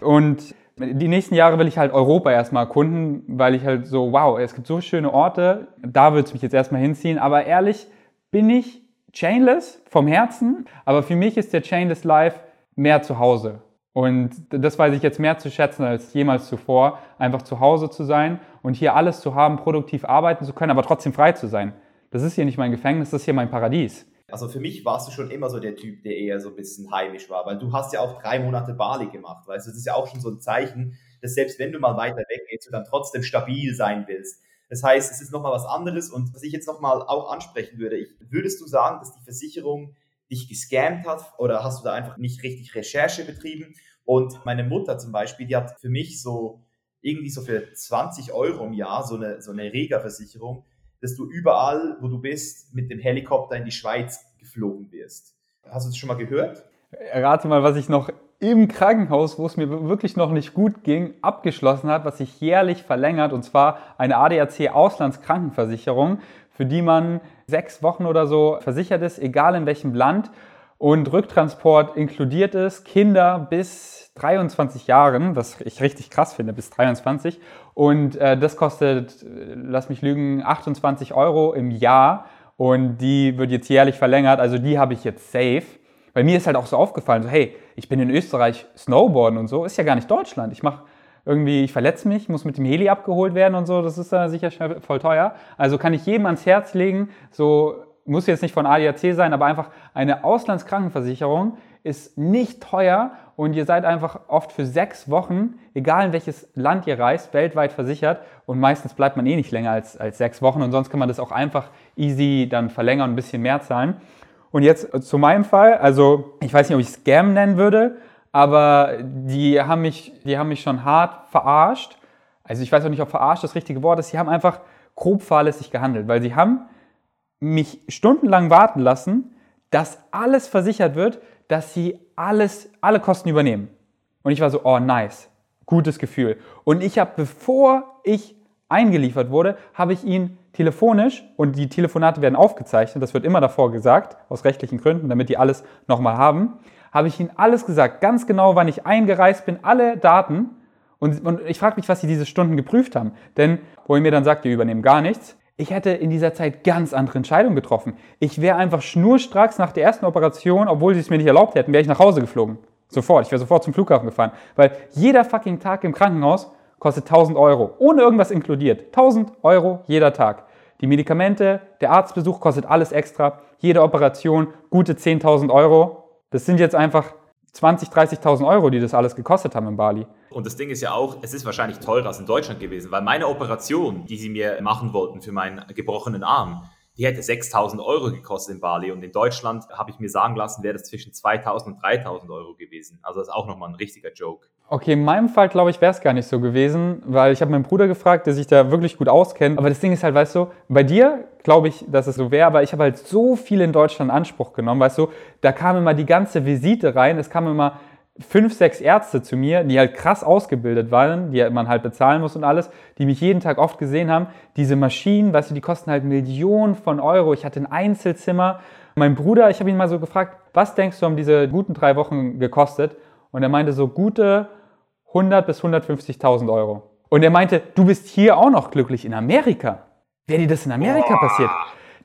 Und die nächsten Jahre will ich halt Europa erstmal erkunden, weil ich halt so, wow, es gibt so schöne Orte, da würde es mich jetzt erstmal hinziehen. Aber ehrlich, bin ich chainless vom Herzen, aber für mich ist der Chainless Life mehr zu Hause. Und das weiß ich jetzt mehr zu schätzen als jemals zuvor, einfach zu Hause zu sein und hier alles zu haben, produktiv arbeiten zu können, aber trotzdem frei zu sein. Das ist hier nicht mein Gefängnis, das ist hier mein Paradies. Also für mich warst du schon immer so der Typ, der eher so ein bisschen heimisch war, weil du hast ja auch drei Monate Bali gemacht, weißt du, das ist ja auch schon so ein Zeichen, dass selbst wenn du mal weiter weg gehst, du dann trotzdem stabil sein willst. Das heißt, es ist nochmal was anderes und was ich jetzt nochmal auch ansprechen würde, ich, würdest du sagen, dass die Versicherung dich gescammt hat oder hast du da einfach nicht richtig Recherche betrieben? Und meine Mutter zum Beispiel, die hat für mich so irgendwie so für 20 Euro im Jahr so eine, so eine Rega-Versicherung dass du überall, wo du bist, mit dem Helikopter in die Schweiz geflogen wirst. Hast du das schon mal gehört? Rate mal, was ich noch im Krankenhaus, wo es mir wirklich noch nicht gut ging, abgeschlossen hat, was sich jährlich verlängert, und zwar eine ADAC Auslandskrankenversicherung, für die man sechs Wochen oder so versichert ist, egal in welchem Land, und Rücktransport inkludiert ist, Kinder bis 23 Jahren, was ich richtig krass finde, bis 23. Und äh, das kostet, äh, lass mich lügen, 28 Euro im Jahr. Und die wird jetzt jährlich verlängert. Also die habe ich jetzt safe. Bei mir ist halt auch so aufgefallen, so hey, ich bin in Österreich Snowboarden und so, ist ja gar nicht Deutschland. Ich mache irgendwie, ich verletze mich, muss mit dem Heli abgeholt werden und so, das ist äh, sicher voll teuer. Also kann ich jedem ans Herz legen, so muss jetzt nicht von ADAC sein, aber einfach eine Auslandskrankenversicherung ist nicht teuer und ihr seid einfach oft für sechs Wochen, egal in welches Land ihr reist, weltweit versichert und meistens bleibt man eh nicht länger als, als sechs Wochen und sonst kann man das auch einfach easy dann verlängern und ein bisschen mehr zahlen. Und jetzt zu meinem Fall, also ich weiß nicht, ob ich Scam nennen würde, aber die haben mich, die haben mich schon hart verarscht. Also ich weiß auch nicht, ob verarscht das richtige Wort ist. Sie haben einfach grob fahrlässig gehandelt, weil sie haben mich stundenlang warten lassen, dass alles versichert wird, dass sie alles, alle Kosten übernehmen. Und ich war so, oh nice, gutes Gefühl. Und ich habe, bevor ich eingeliefert wurde, habe ich ihn telefonisch, und die Telefonate werden aufgezeichnet, das wird immer davor gesagt, aus rechtlichen Gründen, damit die alles nochmal haben, habe ich ihnen alles gesagt, ganz genau, wann ich eingereist bin, alle Daten. Und, und ich frage mich, was sie diese Stunden geprüft haben. Denn, wo ihr mir dann sagt, wir übernehmen gar nichts, ich hätte in dieser Zeit ganz andere Entscheidungen getroffen. Ich wäre einfach schnurstracks nach der ersten Operation, obwohl sie es mir nicht erlaubt hätten, wäre ich nach Hause geflogen. Sofort. Ich wäre sofort zum Flughafen gefahren. Weil jeder fucking Tag im Krankenhaus kostet 1000 Euro. Ohne irgendwas inkludiert. 1000 Euro jeder Tag. Die Medikamente, der Arztbesuch kostet alles extra. Jede Operation gute 10.000 Euro. Das sind jetzt einfach 20.000, 30.000 Euro, die das alles gekostet haben in Bali. Und das Ding ist ja auch, es ist wahrscheinlich teurer als in Deutschland gewesen, weil meine Operation, die sie mir machen wollten für meinen gebrochenen Arm, die hätte 6000 Euro gekostet in Bali und in Deutschland habe ich mir sagen lassen, wäre das zwischen 2000 und 3000 Euro gewesen. Also das ist auch nochmal ein richtiger Joke. Okay, in meinem Fall glaube ich, wäre es gar nicht so gewesen, weil ich habe meinen Bruder gefragt, der sich da wirklich gut auskennt. Aber das Ding ist halt, weißt du, bei dir glaube ich, dass es so wäre, aber ich habe halt so viel in Deutschland Anspruch genommen, weißt du, da kam immer die ganze Visite rein, es kam immer fünf, sechs Ärzte zu mir, die halt krass ausgebildet waren, die man halt bezahlen muss und alles, die mich jeden Tag oft gesehen haben. Diese Maschinen, weißt du, die kosten halt Millionen von Euro. Ich hatte ein Einzelzimmer. Mein Bruder, ich habe ihn mal so gefragt, was denkst du, haben diese guten drei Wochen gekostet? Und er meinte so gute 100 bis 150.000 Euro. Und er meinte, du bist hier auch noch glücklich in Amerika. Wäre dir das in Amerika Boah. passiert?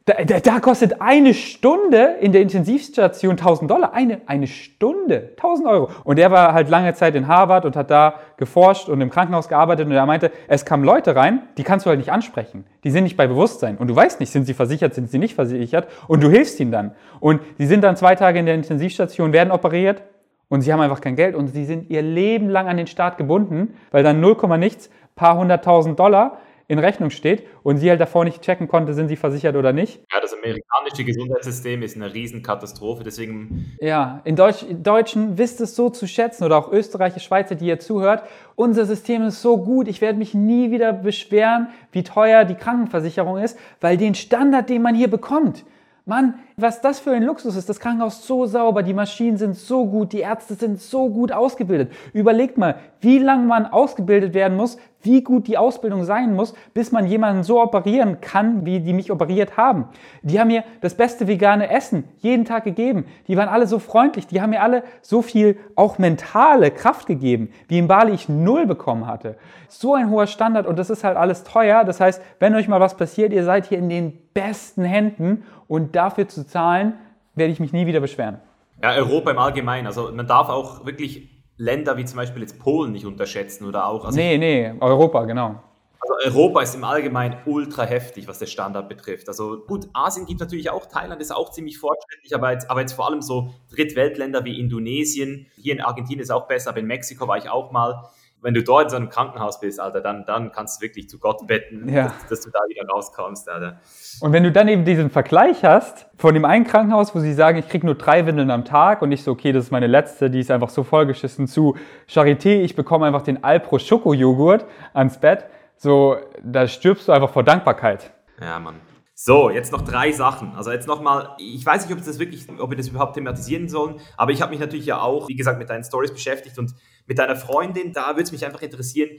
Da, da, da, kostet eine Stunde in der Intensivstation 1000 Dollar. Eine, eine Stunde, 1000 Euro. Und er war halt lange Zeit in Harvard und hat da geforscht und im Krankenhaus gearbeitet. Und er meinte, es kamen Leute rein, die kannst du halt nicht ansprechen. Die sind nicht bei Bewusstsein. Und du weißt nicht, sind sie versichert, sind sie nicht versichert. Und du hilfst ihnen dann. Und sie sind dann zwei Tage in der Intensivstation, werden operiert. Und sie haben einfach kein Geld und sie sind ihr Leben lang an den Staat gebunden, weil dann 0, nichts, paar hunderttausend Dollar in Rechnung steht und sie halt davor nicht checken konnte, sind sie versichert oder nicht. Ja, das amerikanische Gesundheitssystem ist eine Riesenkatastrophe, deswegen... Ja, in Deutsch, Deutschen wisst es so zu schätzen oder auch Österreicher, Schweizer, die ihr zuhört, unser System ist so gut, ich werde mich nie wieder beschweren, wie teuer die Krankenversicherung ist, weil den Standard, den man hier bekommt, Mann, was das für ein Luxus ist. Das Krankenhaus so sauber, die Maschinen sind so gut, die Ärzte sind so gut ausgebildet. Überlegt mal, wie lange man ausgebildet werden muss, wie gut die Ausbildung sein muss, bis man jemanden so operieren kann, wie die mich operiert haben. Die haben mir das beste vegane Essen jeden Tag gegeben. Die waren alle so freundlich. Die haben mir alle so viel auch mentale Kraft gegeben, wie in Bali ich null bekommen hatte. So ein hoher Standard und das ist halt alles teuer. Das heißt, wenn euch mal was passiert, ihr seid hier in den besten Händen und dafür zu zahlen, werde ich mich nie wieder beschweren. Ja, Europa im Allgemeinen. Also man darf auch wirklich Länder wie zum Beispiel jetzt Polen nicht unterschätzen oder auch. Also nee, nee, Europa, genau. Also Europa ist im Allgemeinen ultra heftig, was der Standard betrifft. Also gut, Asien gibt natürlich auch, Thailand ist auch ziemlich fortschrittlich, aber jetzt, aber jetzt vor allem so Drittweltländer wie Indonesien, hier in Argentinien ist auch besser, aber in Mexiko war ich auch mal wenn du dort in so einem Krankenhaus bist, Alter, dann, dann kannst du wirklich zu Gott betten, ja. dass, dass, du da wieder rauskommst, Alter. Und wenn du dann eben diesen Vergleich hast von dem einen Krankenhaus, wo sie sagen, ich kriege nur drei Windeln am Tag und nicht so, okay, das ist meine letzte, die ist einfach so vollgeschissen zu Charité, ich bekomme einfach den Alpro Schokojoghurt ans Bett, so, da stirbst du einfach vor Dankbarkeit. Ja, Mann. So, jetzt noch drei Sachen. Also jetzt nochmal, ich weiß nicht, ob das wirklich, ob wir das überhaupt thematisieren sollen, aber ich habe mich natürlich ja auch, wie gesagt, mit deinen Stories beschäftigt und mit deiner Freundin, da würde es mich einfach interessieren,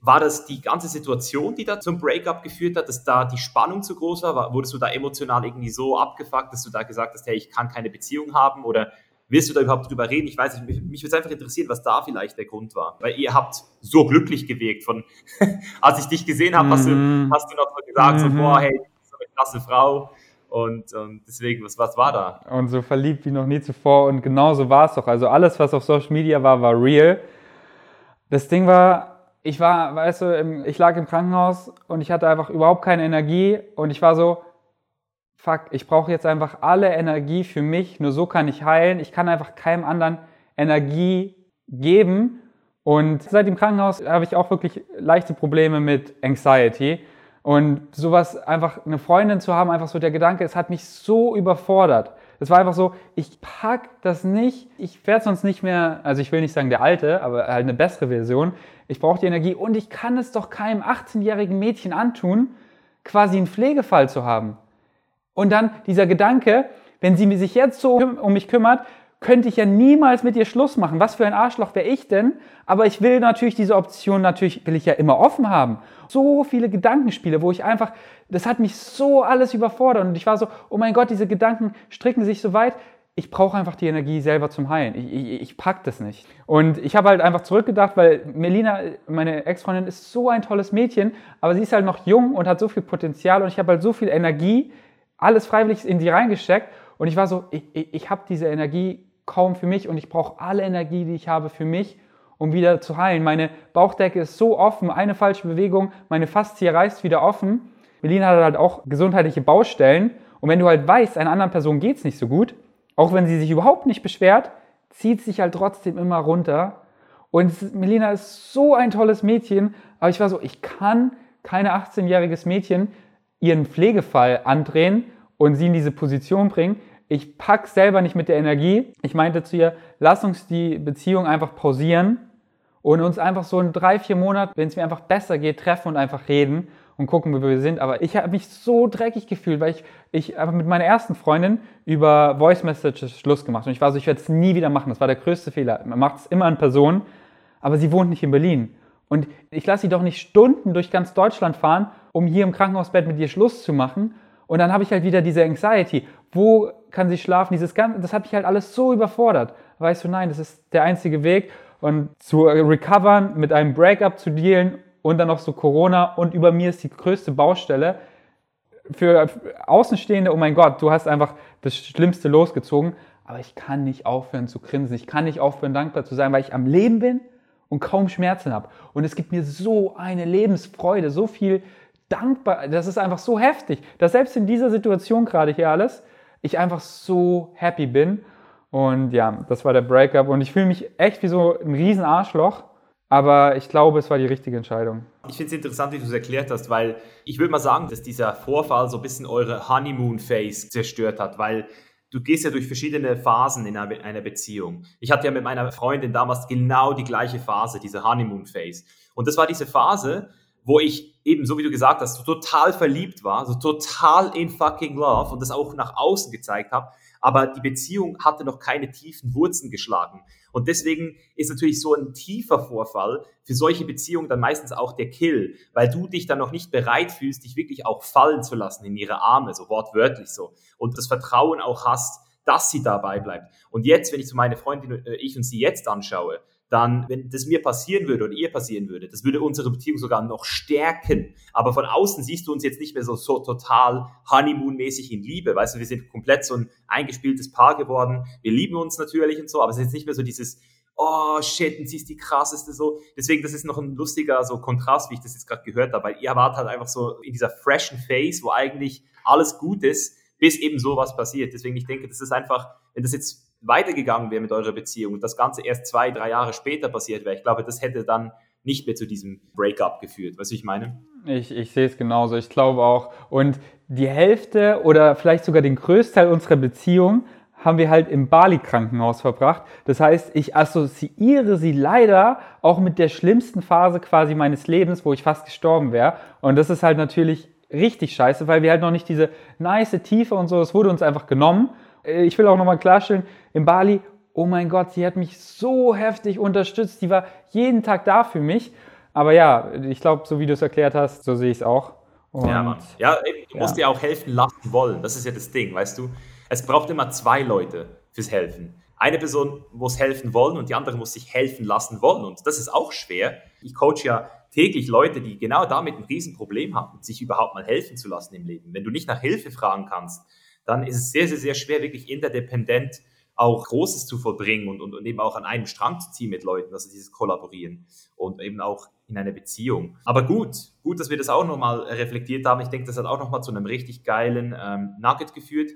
war das die ganze Situation, die da zum Breakup geführt hat, dass da die Spannung zu groß war? Wurdest du da emotional irgendwie so abgefuckt, dass du da gesagt hast, hey, ich kann keine Beziehung haben? Oder willst du da überhaupt drüber reden? Ich weiß nicht, mich, mich würde es einfach interessieren, was da vielleicht der Grund war. Weil ihr habt so glücklich gewirkt von, als ich dich gesehen habe, hast, du, mhm. hast du noch so gesagt, so, mhm. boah, hey, krasse Frau. Und, und deswegen, was, was war da? Und so verliebt wie noch nie zuvor. Und genau so war es doch. Also alles, was auf Social Media war, war real. Das Ding war, ich war, weißt du, ich lag im Krankenhaus und ich hatte einfach überhaupt keine Energie. Und ich war so, fuck, ich brauche jetzt einfach alle Energie für mich. Nur so kann ich heilen. Ich kann einfach keinem anderen Energie geben. Und seit dem Krankenhaus habe ich auch wirklich leichte Probleme mit Anxiety. Und sowas, einfach eine Freundin zu haben, einfach so der Gedanke, es hat mich so überfordert. Es war einfach so, ich pack das nicht, ich werde sonst nicht mehr, also ich will nicht sagen der alte, aber halt eine bessere Version. Ich brauche die Energie und ich kann es doch keinem 18-jährigen Mädchen antun, quasi einen Pflegefall zu haben. Und dann dieser Gedanke, wenn sie sich jetzt so um mich kümmert, könnte ich ja niemals mit ihr Schluss machen. Was für ein Arschloch wäre ich denn? Aber ich will natürlich diese Option, natürlich will ich ja immer offen haben. So viele Gedankenspiele, wo ich einfach, das hat mich so alles überfordert und ich war so, oh mein Gott, diese Gedanken stricken sich so weit. Ich brauche einfach die Energie selber zum Heilen. Ich, ich, ich pack das nicht. Und ich habe halt einfach zurückgedacht, weil Melina, meine Ex-Freundin, ist so ein tolles Mädchen, aber sie ist halt noch jung und hat so viel Potenzial und ich habe halt so viel Energie, alles freiwillig in sie reingesteckt. Und ich war so, ich, ich, ich habe diese Energie kaum für mich und ich brauche alle Energie, die ich habe, für mich, um wieder zu heilen. Meine Bauchdecke ist so offen, eine falsche Bewegung, meine Faszie reißt wieder offen. Melina hat halt auch gesundheitliche Baustellen. Und wenn du halt weißt, einer anderen Person geht es nicht so gut, auch wenn sie sich überhaupt nicht beschwert, zieht sich halt trotzdem immer runter. Und Melina ist so ein tolles Mädchen, aber ich war so, ich kann keine 18-jähriges Mädchen ihren Pflegefall andrehen und sie in diese Position bringen, ich pack selber nicht mit der Energie. Ich meinte zu ihr, lass uns die Beziehung einfach pausieren und uns einfach so in drei, vier Monaten, wenn es mir einfach besser geht, treffen und einfach reden und gucken, wie wir sind. Aber ich habe mich so dreckig gefühlt, weil ich, ich habe mit meiner ersten Freundin über Voice Messages Schluss gemacht. Und ich war so, ich werde es nie wieder machen. Das war der größte Fehler. Man macht es immer in Person, aber sie wohnt nicht in Berlin. Und ich lasse sie doch nicht Stunden durch ganz Deutschland fahren, um hier im Krankenhausbett mit ihr Schluss zu machen. Und dann habe ich halt wieder diese Anxiety. Wo kann sie schlafen? Dieses Ganze, das hat mich halt alles so überfordert. Weißt du, nein, das ist der einzige Weg. Und zu recovern, mit einem Breakup zu dealen und dann noch so Corona und über mir ist die größte Baustelle. Für Außenstehende, oh mein Gott, du hast einfach das Schlimmste losgezogen. Aber ich kann nicht aufhören zu grinsen. Ich kann nicht aufhören, dankbar zu sein, weil ich am Leben bin und kaum Schmerzen habe. Und es gibt mir so eine Lebensfreude, so viel dankbar. Das ist einfach so heftig, dass selbst in dieser Situation gerade hier alles, ich einfach so happy bin. Und ja, das war der Breakup. Und ich fühle mich echt wie so ein riesen Arschloch. Aber ich glaube, es war die richtige Entscheidung. Ich finde es interessant, wie du es erklärt hast, weil ich würde mal sagen, dass dieser Vorfall so ein bisschen eure Honeymoon-Phase zerstört hat, weil du gehst ja durch verschiedene Phasen in einer Beziehung. Ich hatte ja mit meiner Freundin damals genau die gleiche Phase, diese Honeymoon-Phase. Und das war diese Phase, wo ich eben, so wie du gesagt hast, so total verliebt war, so total in fucking love und das auch nach außen gezeigt habe, aber die Beziehung hatte noch keine tiefen Wurzeln geschlagen. Und deswegen ist natürlich so ein tiefer Vorfall für solche Beziehungen dann meistens auch der Kill, weil du dich dann noch nicht bereit fühlst, dich wirklich auch fallen zu lassen in ihre Arme, so wortwörtlich so. Und das Vertrauen auch hast, dass sie dabei bleibt. Und jetzt, wenn ich zu meine Freundin, äh, ich und sie jetzt anschaue, dann, wenn das mir passieren würde oder ihr passieren würde, das würde unsere Beziehung sogar noch stärken. Aber von außen siehst du uns jetzt nicht mehr so, so total Honeymoon-mäßig in Liebe. Weißt du, wir sind komplett so ein eingespieltes Paar geworden. Wir lieben uns natürlich und so, aber es ist jetzt nicht mehr so dieses, oh shit, und sie ist die krasseste so. Deswegen, das ist noch ein lustiger so Kontrast, wie ich das jetzt gerade gehört habe, weil ihr wart halt einfach so in dieser freshen Phase, wo eigentlich alles gut ist, bis eben sowas passiert. Deswegen, ich denke, das ist einfach, wenn das jetzt weitergegangen wäre mit eurer Beziehung und das Ganze erst zwei, drei Jahre später passiert wäre, ich glaube, das hätte dann nicht mehr zu diesem Breakup geführt. Weißt du, ich meine? Ich, ich sehe es genauso. Ich glaube auch. Und die Hälfte oder vielleicht sogar den Größteil unserer Beziehung haben wir halt im Bali-Krankenhaus verbracht. Das heißt, ich assoziiere sie leider auch mit der schlimmsten Phase quasi meines Lebens, wo ich fast gestorben wäre. Und das ist halt natürlich richtig scheiße, weil wir halt noch nicht diese nice Tiefe und so, es wurde uns einfach genommen. Äh, ich will auch nochmal klarstellen, in Bali, oh mein Gott, sie hat mich so heftig unterstützt, die war jeden Tag da für mich. Aber ja, ich glaube, so wie du es erklärt hast, so sehe ich es auch. Und, ja, Mann. Ja, du ja. musst dir auch helfen lassen wollen. Das ist ja das Ding, weißt du? Es braucht immer zwei Leute fürs Helfen. Eine Person muss helfen wollen und die andere muss sich helfen lassen wollen. Und das ist auch schwer. Ich coach ja täglich Leute, die genau damit ein Riesenproblem haben, sich überhaupt mal helfen zu lassen im Leben. Wenn du nicht nach Hilfe fragen kannst, dann ist es sehr, sehr, sehr schwer, wirklich interdependent auch Großes zu vollbringen und, und, und eben auch an einem Strang zu ziehen mit Leuten, also dieses Kollaborieren und eben auch in einer Beziehung. Aber gut, gut, dass wir das auch nochmal reflektiert haben. Ich denke, das hat auch nochmal zu einem richtig geilen ähm, Nugget geführt.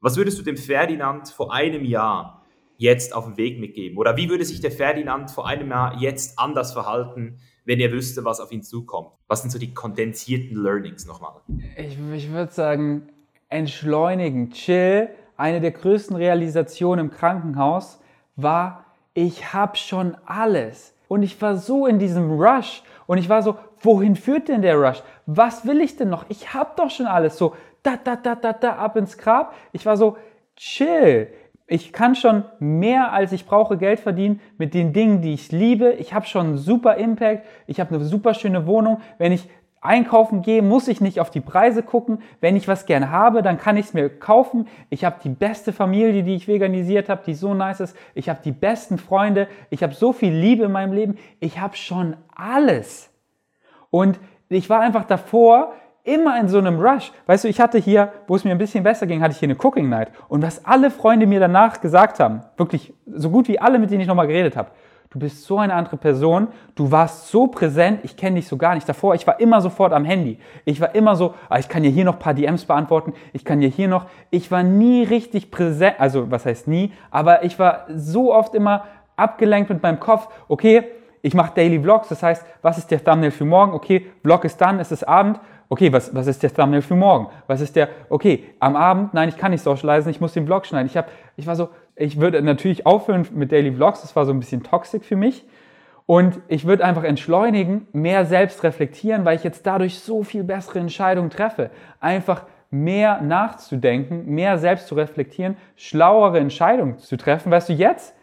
Was würdest du dem Ferdinand vor einem Jahr jetzt auf den Weg mitgeben? Oder wie würde sich der Ferdinand vor einem Jahr jetzt anders verhalten, wenn er wüsste, was auf ihn zukommt? Was sind so die kondensierten Learnings nochmal? Ich, ich würde sagen, entschleunigen, chill. Eine der größten Realisationen im Krankenhaus war, ich habe schon alles. Und ich war so in diesem Rush. Und ich war so, wohin führt denn der Rush? Was will ich denn noch? Ich habe doch schon alles. So, da, da, da, da, da, ab ins Grab. Ich war so, chill. Ich kann schon mehr als ich brauche Geld verdienen mit den Dingen, die ich liebe. Ich habe schon einen super Impact. Ich habe eine super schöne Wohnung. Wenn ich einkaufen gehe, muss ich nicht auf die Preise gucken. Wenn ich was gerne habe, dann kann ich es mir kaufen. Ich habe die beste Familie, die ich veganisiert habe, die so nice ist. Ich habe die besten Freunde. Ich habe so viel Liebe in meinem Leben. Ich habe schon alles. Und ich war einfach davor immer in so einem Rush. Weißt du, ich hatte hier, wo es mir ein bisschen besser ging, hatte ich hier eine Cooking Night. Und was alle Freunde mir danach gesagt haben, wirklich so gut wie alle, mit denen ich nochmal geredet habe, Du bist so eine andere Person. Du warst so präsent. Ich kenne dich so gar nicht davor. Ich war immer sofort am Handy. Ich war immer so, ah, ich kann ja hier noch ein paar DMs beantworten. Ich kann ja hier noch. Ich war nie richtig präsent. Also, was heißt nie? Aber ich war so oft immer abgelenkt mit meinem Kopf. Okay, ich mache Daily Vlogs. Das heißt, was ist der Thumbnail für morgen? Okay, Vlog ist dann, es ist Abend. Okay, was, was ist der Thumbnail für morgen? Was ist der, okay, am Abend, nein, ich kann nicht socialisen, ich muss den Vlog schneiden. Ich, hab, ich war so, ich würde natürlich aufhören mit Daily Vlogs, das war so ein bisschen toxisch für mich. Und ich würde einfach entschleunigen, mehr selbst reflektieren, weil ich jetzt dadurch so viel bessere Entscheidungen treffe. Einfach mehr nachzudenken, mehr selbst zu reflektieren, schlauere Entscheidungen zu treffen. Weißt du, jetzt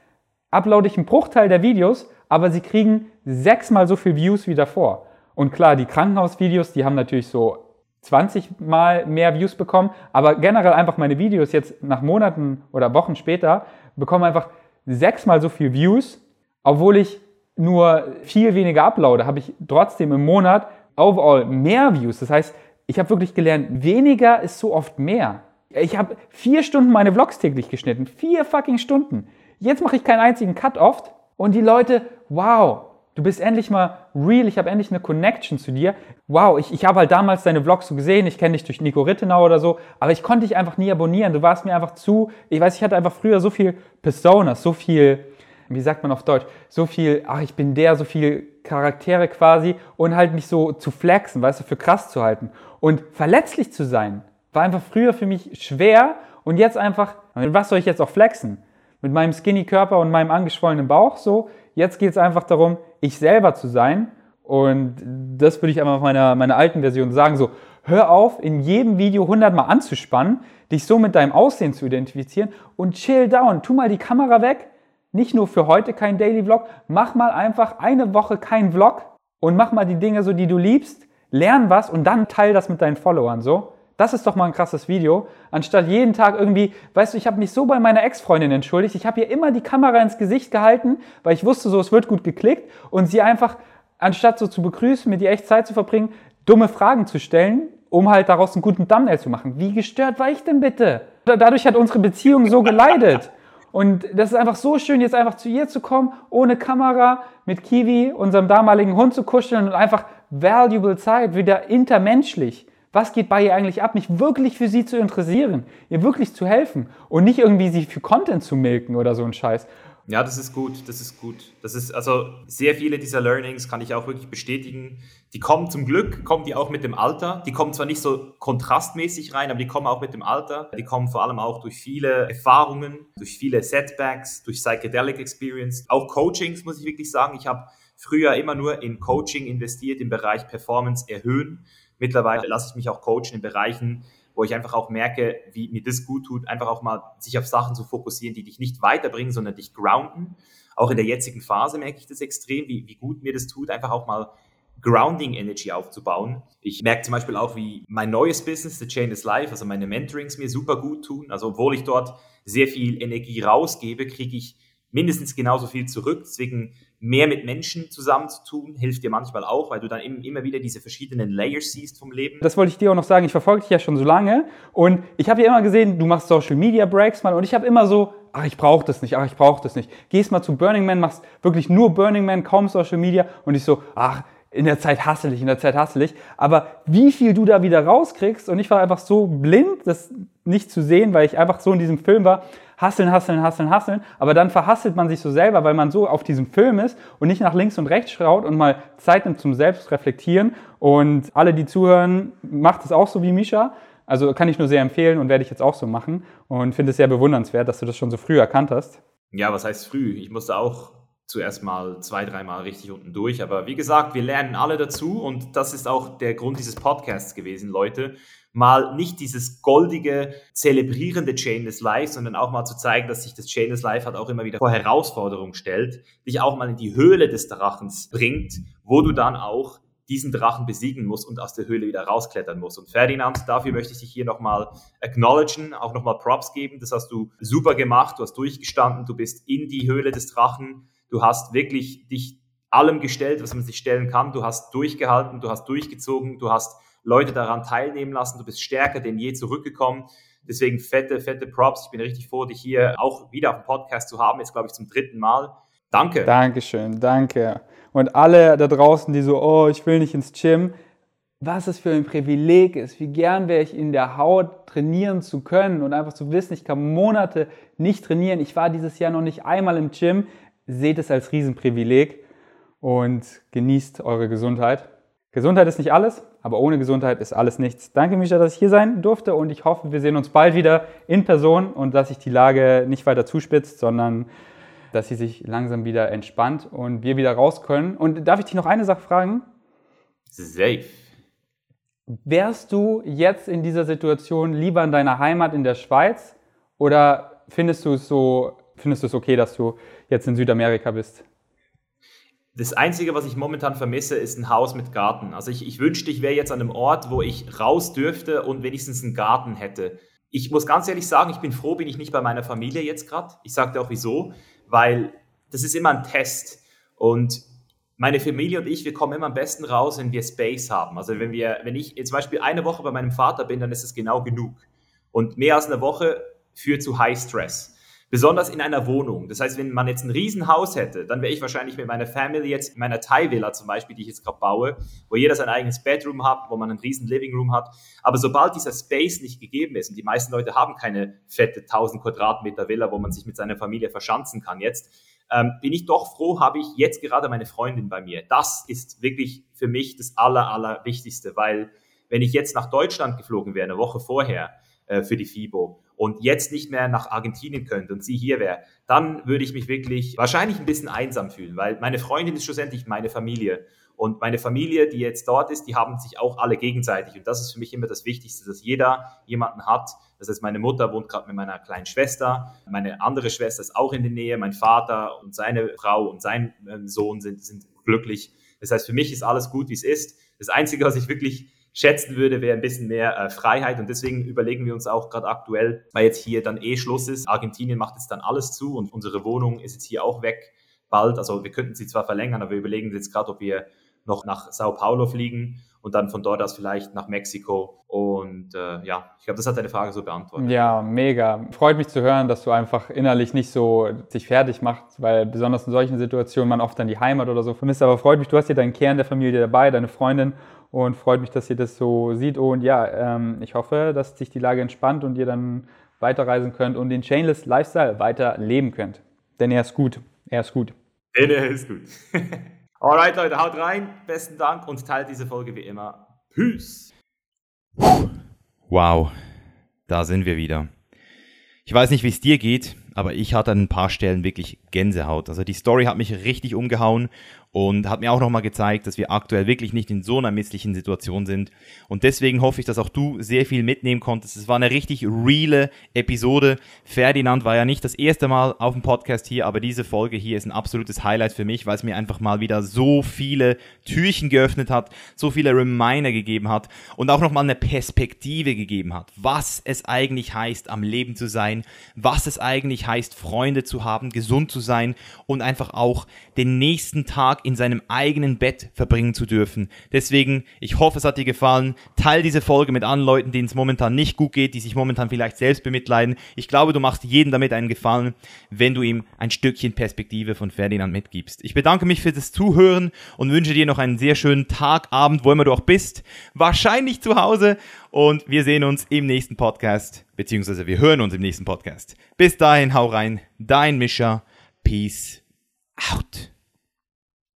uploade ich einen Bruchteil der Videos, aber sie kriegen sechsmal so viel Views wie davor. Und klar, die Krankenhausvideos, die haben natürlich so 20 Mal mehr Views bekommen, aber generell einfach meine Videos jetzt nach Monaten oder Wochen später bekommen einfach sechsmal so viel Views, obwohl ich nur viel weniger uploade, habe ich trotzdem im Monat overall mehr Views. Das heißt, ich habe wirklich gelernt, weniger ist so oft mehr. Ich habe vier Stunden meine Vlogs täglich geschnitten. Vier fucking Stunden. Jetzt mache ich keinen einzigen Cut oft. Und die Leute, wow, du bist endlich mal real. Ich habe endlich eine Connection zu dir. Wow, ich, ich habe halt damals deine Vlogs so gesehen. Ich kenne dich durch Nico Rittenau oder so. Aber ich konnte dich einfach nie abonnieren. Du warst mir einfach zu. Ich weiß, ich hatte einfach früher so viel Personas, so viel wie sagt man auf Deutsch, so viel, ach, ich bin der, so viel Charaktere quasi und halt mich so zu flexen, weißt du, für krass zu halten. Und verletzlich zu sein, war einfach früher für mich schwer und jetzt einfach, was soll ich jetzt auch flexen? Mit meinem skinny Körper und meinem angeschwollenen Bauch so. Jetzt geht es einfach darum, ich selber zu sein. Und das würde ich einfach meiner, meiner alten Version sagen, so, hör auf, in jedem Video 100 Mal anzuspannen, dich so mit deinem Aussehen zu identifizieren und chill down, tu mal die Kamera weg, nicht nur für heute kein Daily Vlog, mach mal einfach eine Woche kein Vlog und mach mal die Dinge so, die du liebst, lern was und dann teil das mit deinen Followern so. Das ist doch mal ein krasses Video, anstatt jeden Tag irgendwie, weißt du, ich habe mich so bei meiner Ex-Freundin entschuldigt, ich habe ihr immer die Kamera ins Gesicht gehalten, weil ich wusste so, es wird gut geklickt und sie einfach, anstatt so zu begrüßen, mit ihr echt Zeit zu verbringen, dumme Fragen zu stellen, um halt daraus einen guten Thumbnail zu machen. Wie gestört war ich denn bitte? Dadurch hat unsere Beziehung so geleidet. Und das ist einfach so schön, jetzt einfach zu ihr zu kommen, ohne Kamera, mit Kiwi, unserem damaligen Hund zu kuscheln und einfach valuable Zeit, wieder intermenschlich. Was geht bei ihr eigentlich ab? Mich wirklich für sie zu interessieren, ihr wirklich zu helfen und nicht irgendwie sie für Content zu milken oder so ein Scheiß. Ja, das ist gut, das ist gut. Das ist also sehr viele dieser Learnings kann ich auch wirklich bestätigen. Die kommen zum Glück, kommen die auch mit dem Alter. Die kommen zwar nicht so kontrastmäßig rein, aber die kommen auch mit dem Alter. Die kommen vor allem auch durch viele Erfahrungen, durch viele Setbacks, durch Psychedelic Experience, auch Coachings, muss ich wirklich sagen. Ich habe früher immer nur in Coaching investiert im Bereich Performance erhöhen. Mittlerweile lasse ich mich auch coachen in Bereichen, wo ich einfach auch merke, wie mir das gut tut, einfach auch mal sich auf Sachen zu fokussieren, die dich nicht weiterbringen, sondern dich grounden. Auch in der jetzigen Phase merke ich das extrem, wie, wie gut mir das tut, einfach auch mal Grounding Energy aufzubauen. Ich merke zum Beispiel auch, wie mein neues Business, The Chain is Life, also meine Mentorings mir super gut tun. Also obwohl ich dort sehr viel Energie rausgebe, kriege ich mindestens genauso viel zurück. Deswegen mehr mit Menschen zusammenzutun, hilft dir manchmal auch, weil du dann immer wieder diese verschiedenen Layers siehst vom Leben. Das wollte ich dir auch noch sagen. Ich verfolge dich ja schon so lange und ich habe ja immer gesehen, du machst Social Media Breaks mal und ich habe immer so, ach, ich brauche das nicht, ach, ich brauche das nicht. Gehst mal zu Burning Man, machst wirklich nur Burning Man, kaum Social Media und ich so, ach, in der Zeit hassel ich, in der Zeit hassel ich. Aber wie viel du da wieder rauskriegst und ich war einfach so blind, das nicht zu sehen, weil ich einfach so in diesem Film war, hasseln, hasseln, hasseln, hasseln. Aber dann verhasselt man sich so selber, weil man so auf diesem Film ist und nicht nach links und rechts schaut und mal Zeit nimmt zum Selbstreflektieren. Und alle, die zuhören, macht es auch so wie Misha. Also kann ich nur sehr empfehlen und werde ich jetzt auch so machen. Und finde es sehr bewundernswert, dass du das schon so früh erkannt hast. Ja, was heißt früh? Ich musste auch zuerst mal zwei, dreimal richtig unten durch. Aber wie gesagt, wir lernen alle dazu und das ist auch der Grund dieses Podcasts gewesen, Leute mal nicht dieses goldige, zelebrierende Chainless Life, sondern auch mal zu zeigen, dass sich das Chainless Life halt auch immer wieder vor Herausforderungen stellt, dich auch mal in die Höhle des Drachens bringt, wo du dann auch diesen Drachen besiegen musst und aus der Höhle wieder rausklettern musst. Und Ferdinand, dafür möchte ich dich hier nochmal acknowledgen, auch nochmal Props geben. Das hast du super gemacht, du hast durchgestanden, du bist in die Höhle des Drachen, du hast wirklich dich allem gestellt, was man sich stellen kann, du hast durchgehalten, du hast durchgezogen, du hast Leute daran teilnehmen lassen. Du bist stärker denn je zurückgekommen. Deswegen fette, fette Props. Ich bin richtig froh, dich hier auch wieder auf dem Podcast zu haben. Jetzt glaube ich zum dritten Mal. Danke. Dankeschön, danke. Und alle da draußen, die so, oh, ich will nicht ins Gym. Was es für ein Privileg ist, wie gern wäre ich in der Haut trainieren zu können und einfach zu wissen, ich kann Monate nicht trainieren. Ich war dieses Jahr noch nicht einmal im Gym. Seht es als Riesenprivileg und genießt eure Gesundheit. Gesundheit ist nicht alles, aber ohne Gesundheit ist alles nichts. Danke, Misha, dass ich hier sein durfte und ich hoffe, wir sehen uns bald wieder in Person und dass sich die Lage nicht weiter zuspitzt, sondern dass sie sich langsam wieder entspannt und wir wieder raus können. Und darf ich dich noch eine Sache fragen? Safe. Wärst du jetzt in dieser Situation lieber in deiner Heimat in der Schweiz oder findest du es so, findest du es okay, dass du jetzt in Südamerika bist? Das Einzige, was ich momentan vermisse, ist ein Haus mit Garten. Also ich, ich wünschte, ich wäre jetzt an einem Ort, wo ich raus dürfte und wenigstens einen Garten hätte. Ich muss ganz ehrlich sagen, ich bin froh, bin ich nicht bei meiner Familie jetzt gerade. Ich dir auch wieso, weil das ist immer ein Test. Und meine Familie und ich, wir kommen immer am besten raus, wenn wir Space haben. Also wenn wir, wenn ich zum Beispiel eine Woche bei meinem Vater bin, dann ist es genau genug. Und mehr als eine Woche führt zu High Stress. Besonders in einer Wohnung. Das heißt, wenn man jetzt ein Riesenhaus hätte, dann wäre ich wahrscheinlich mit meiner Family jetzt in meiner Thai-Villa zum Beispiel, die ich jetzt gerade baue, wo jeder sein eigenes Bedroom hat, wo man einen riesen Living Room hat. Aber sobald dieser Space nicht gegeben ist und die meisten Leute haben keine fette 1000 Quadratmeter Villa, wo man sich mit seiner Familie verschanzen kann jetzt, ähm, bin ich doch froh, habe ich jetzt gerade meine Freundin bei mir. Das ist wirklich für mich das Aller, Allerwichtigste, weil wenn ich jetzt nach Deutschland geflogen wäre, eine Woche vorher, äh, für die FIBO und jetzt nicht mehr nach Argentinien könnte und sie hier wäre, dann würde ich mich wirklich wahrscheinlich ein bisschen einsam fühlen, weil meine Freundin ist schlussendlich meine Familie. Und meine Familie, die jetzt dort ist, die haben sich auch alle gegenseitig. Und das ist für mich immer das Wichtigste, dass jeder jemanden hat. Das heißt, meine Mutter wohnt gerade mit meiner kleinen Schwester, meine andere Schwester ist auch in der Nähe, mein Vater und seine Frau und sein ähm, Sohn sind, sind glücklich. Das heißt, für mich ist alles gut, wie es ist. Das Einzige, was ich wirklich schätzen würde, wäre ein bisschen mehr äh, Freiheit. Und deswegen überlegen wir uns auch gerade aktuell, weil jetzt hier dann eh Schluss ist. Argentinien macht jetzt dann alles zu und unsere Wohnung ist jetzt hier auch weg bald. Also wir könnten sie zwar verlängern, aber wir überlegen jetzt gerade, ob wir noch nach Sao Paulo fliegen und dann von dort aus vielleicht nach Mexiko. Und äh, ja, ich glaube, das hat deine Frage so beantwortet. Ja, mega. Freut mich zu hören, dass du einfach innerlich nicht so sich fertig machst, weil besonders in solchen Situationen man oft dann die Heimat oder so vermisst. Aber freut mich, du hast hier deinen Kern der Familie dabei, deine Freundin und freut mich, dass ihr das so sieht. Und ja, ähm, ich hoffe, dass sich die Lage entspannt und ihr dann weiterreisen könnt und den Chainless Lifestyle weiter leben könnt. Denn er ist gut. Er ist gut. Denn er ist gut. Alright, Leute, haut rein. Besten Dank und teilt diese Folge wie immer. Peace. Wow, da sind wir wieder. Ich weiß nicht, wie es dir geht, aber ich hatte an ein paar Stellen wirklich Gänsehaut. Also die Story hat mich richtig umgehauen und hat mir auch nochmal gezeigt, dass wir aktuell wirklich nicht in so einer misslichen Situation sind. Und deswegen hoffe ich, dass auch du sehr viel mitnehmen konntest. Es war eine richtig reale Episode. Ferdinand war ja nicht das erste Mal auf dem Podcast hier, aber diese Folge hier ist ein absolutes Highlight für mich, weil es mir einfach mal wieder so viele Türchen geöffnet hat, so viele Reminder gegeben hat und auch nochmal eine Perspektive gegeben hat, was es eigentlich heißt, am Leben zu sein, was es eigentlich heißt, Freunde zu haben, gesund zu sein und einfach auch den nächsten Tag in seinem eigenen Bett verbringen zu dürfen. Deswegen, ich hoffe, es hat dir gefallen. Teil diese Folge mit anderen Leuten, denen es momentan nicht gut geht, die sich momentan vielleicht selbst bemitleiden. Ich glaube, du machst jedem damit einen Gefallen, wenn du ihm ein Stückchen Perspektive von Ferdinand mitgibst. Ich bedanke mich für das Zuhören und wünsche dir noch einen sehr schönen Tag, Abend, wo immer du auch bist. Wahrscheinlich zu Hause und wir sehen uns im nächsten Podcast, beziehungsweise wir hören uns im nächsten Podcast. Bis dahin, hau rein, dein Mischer. Peace out.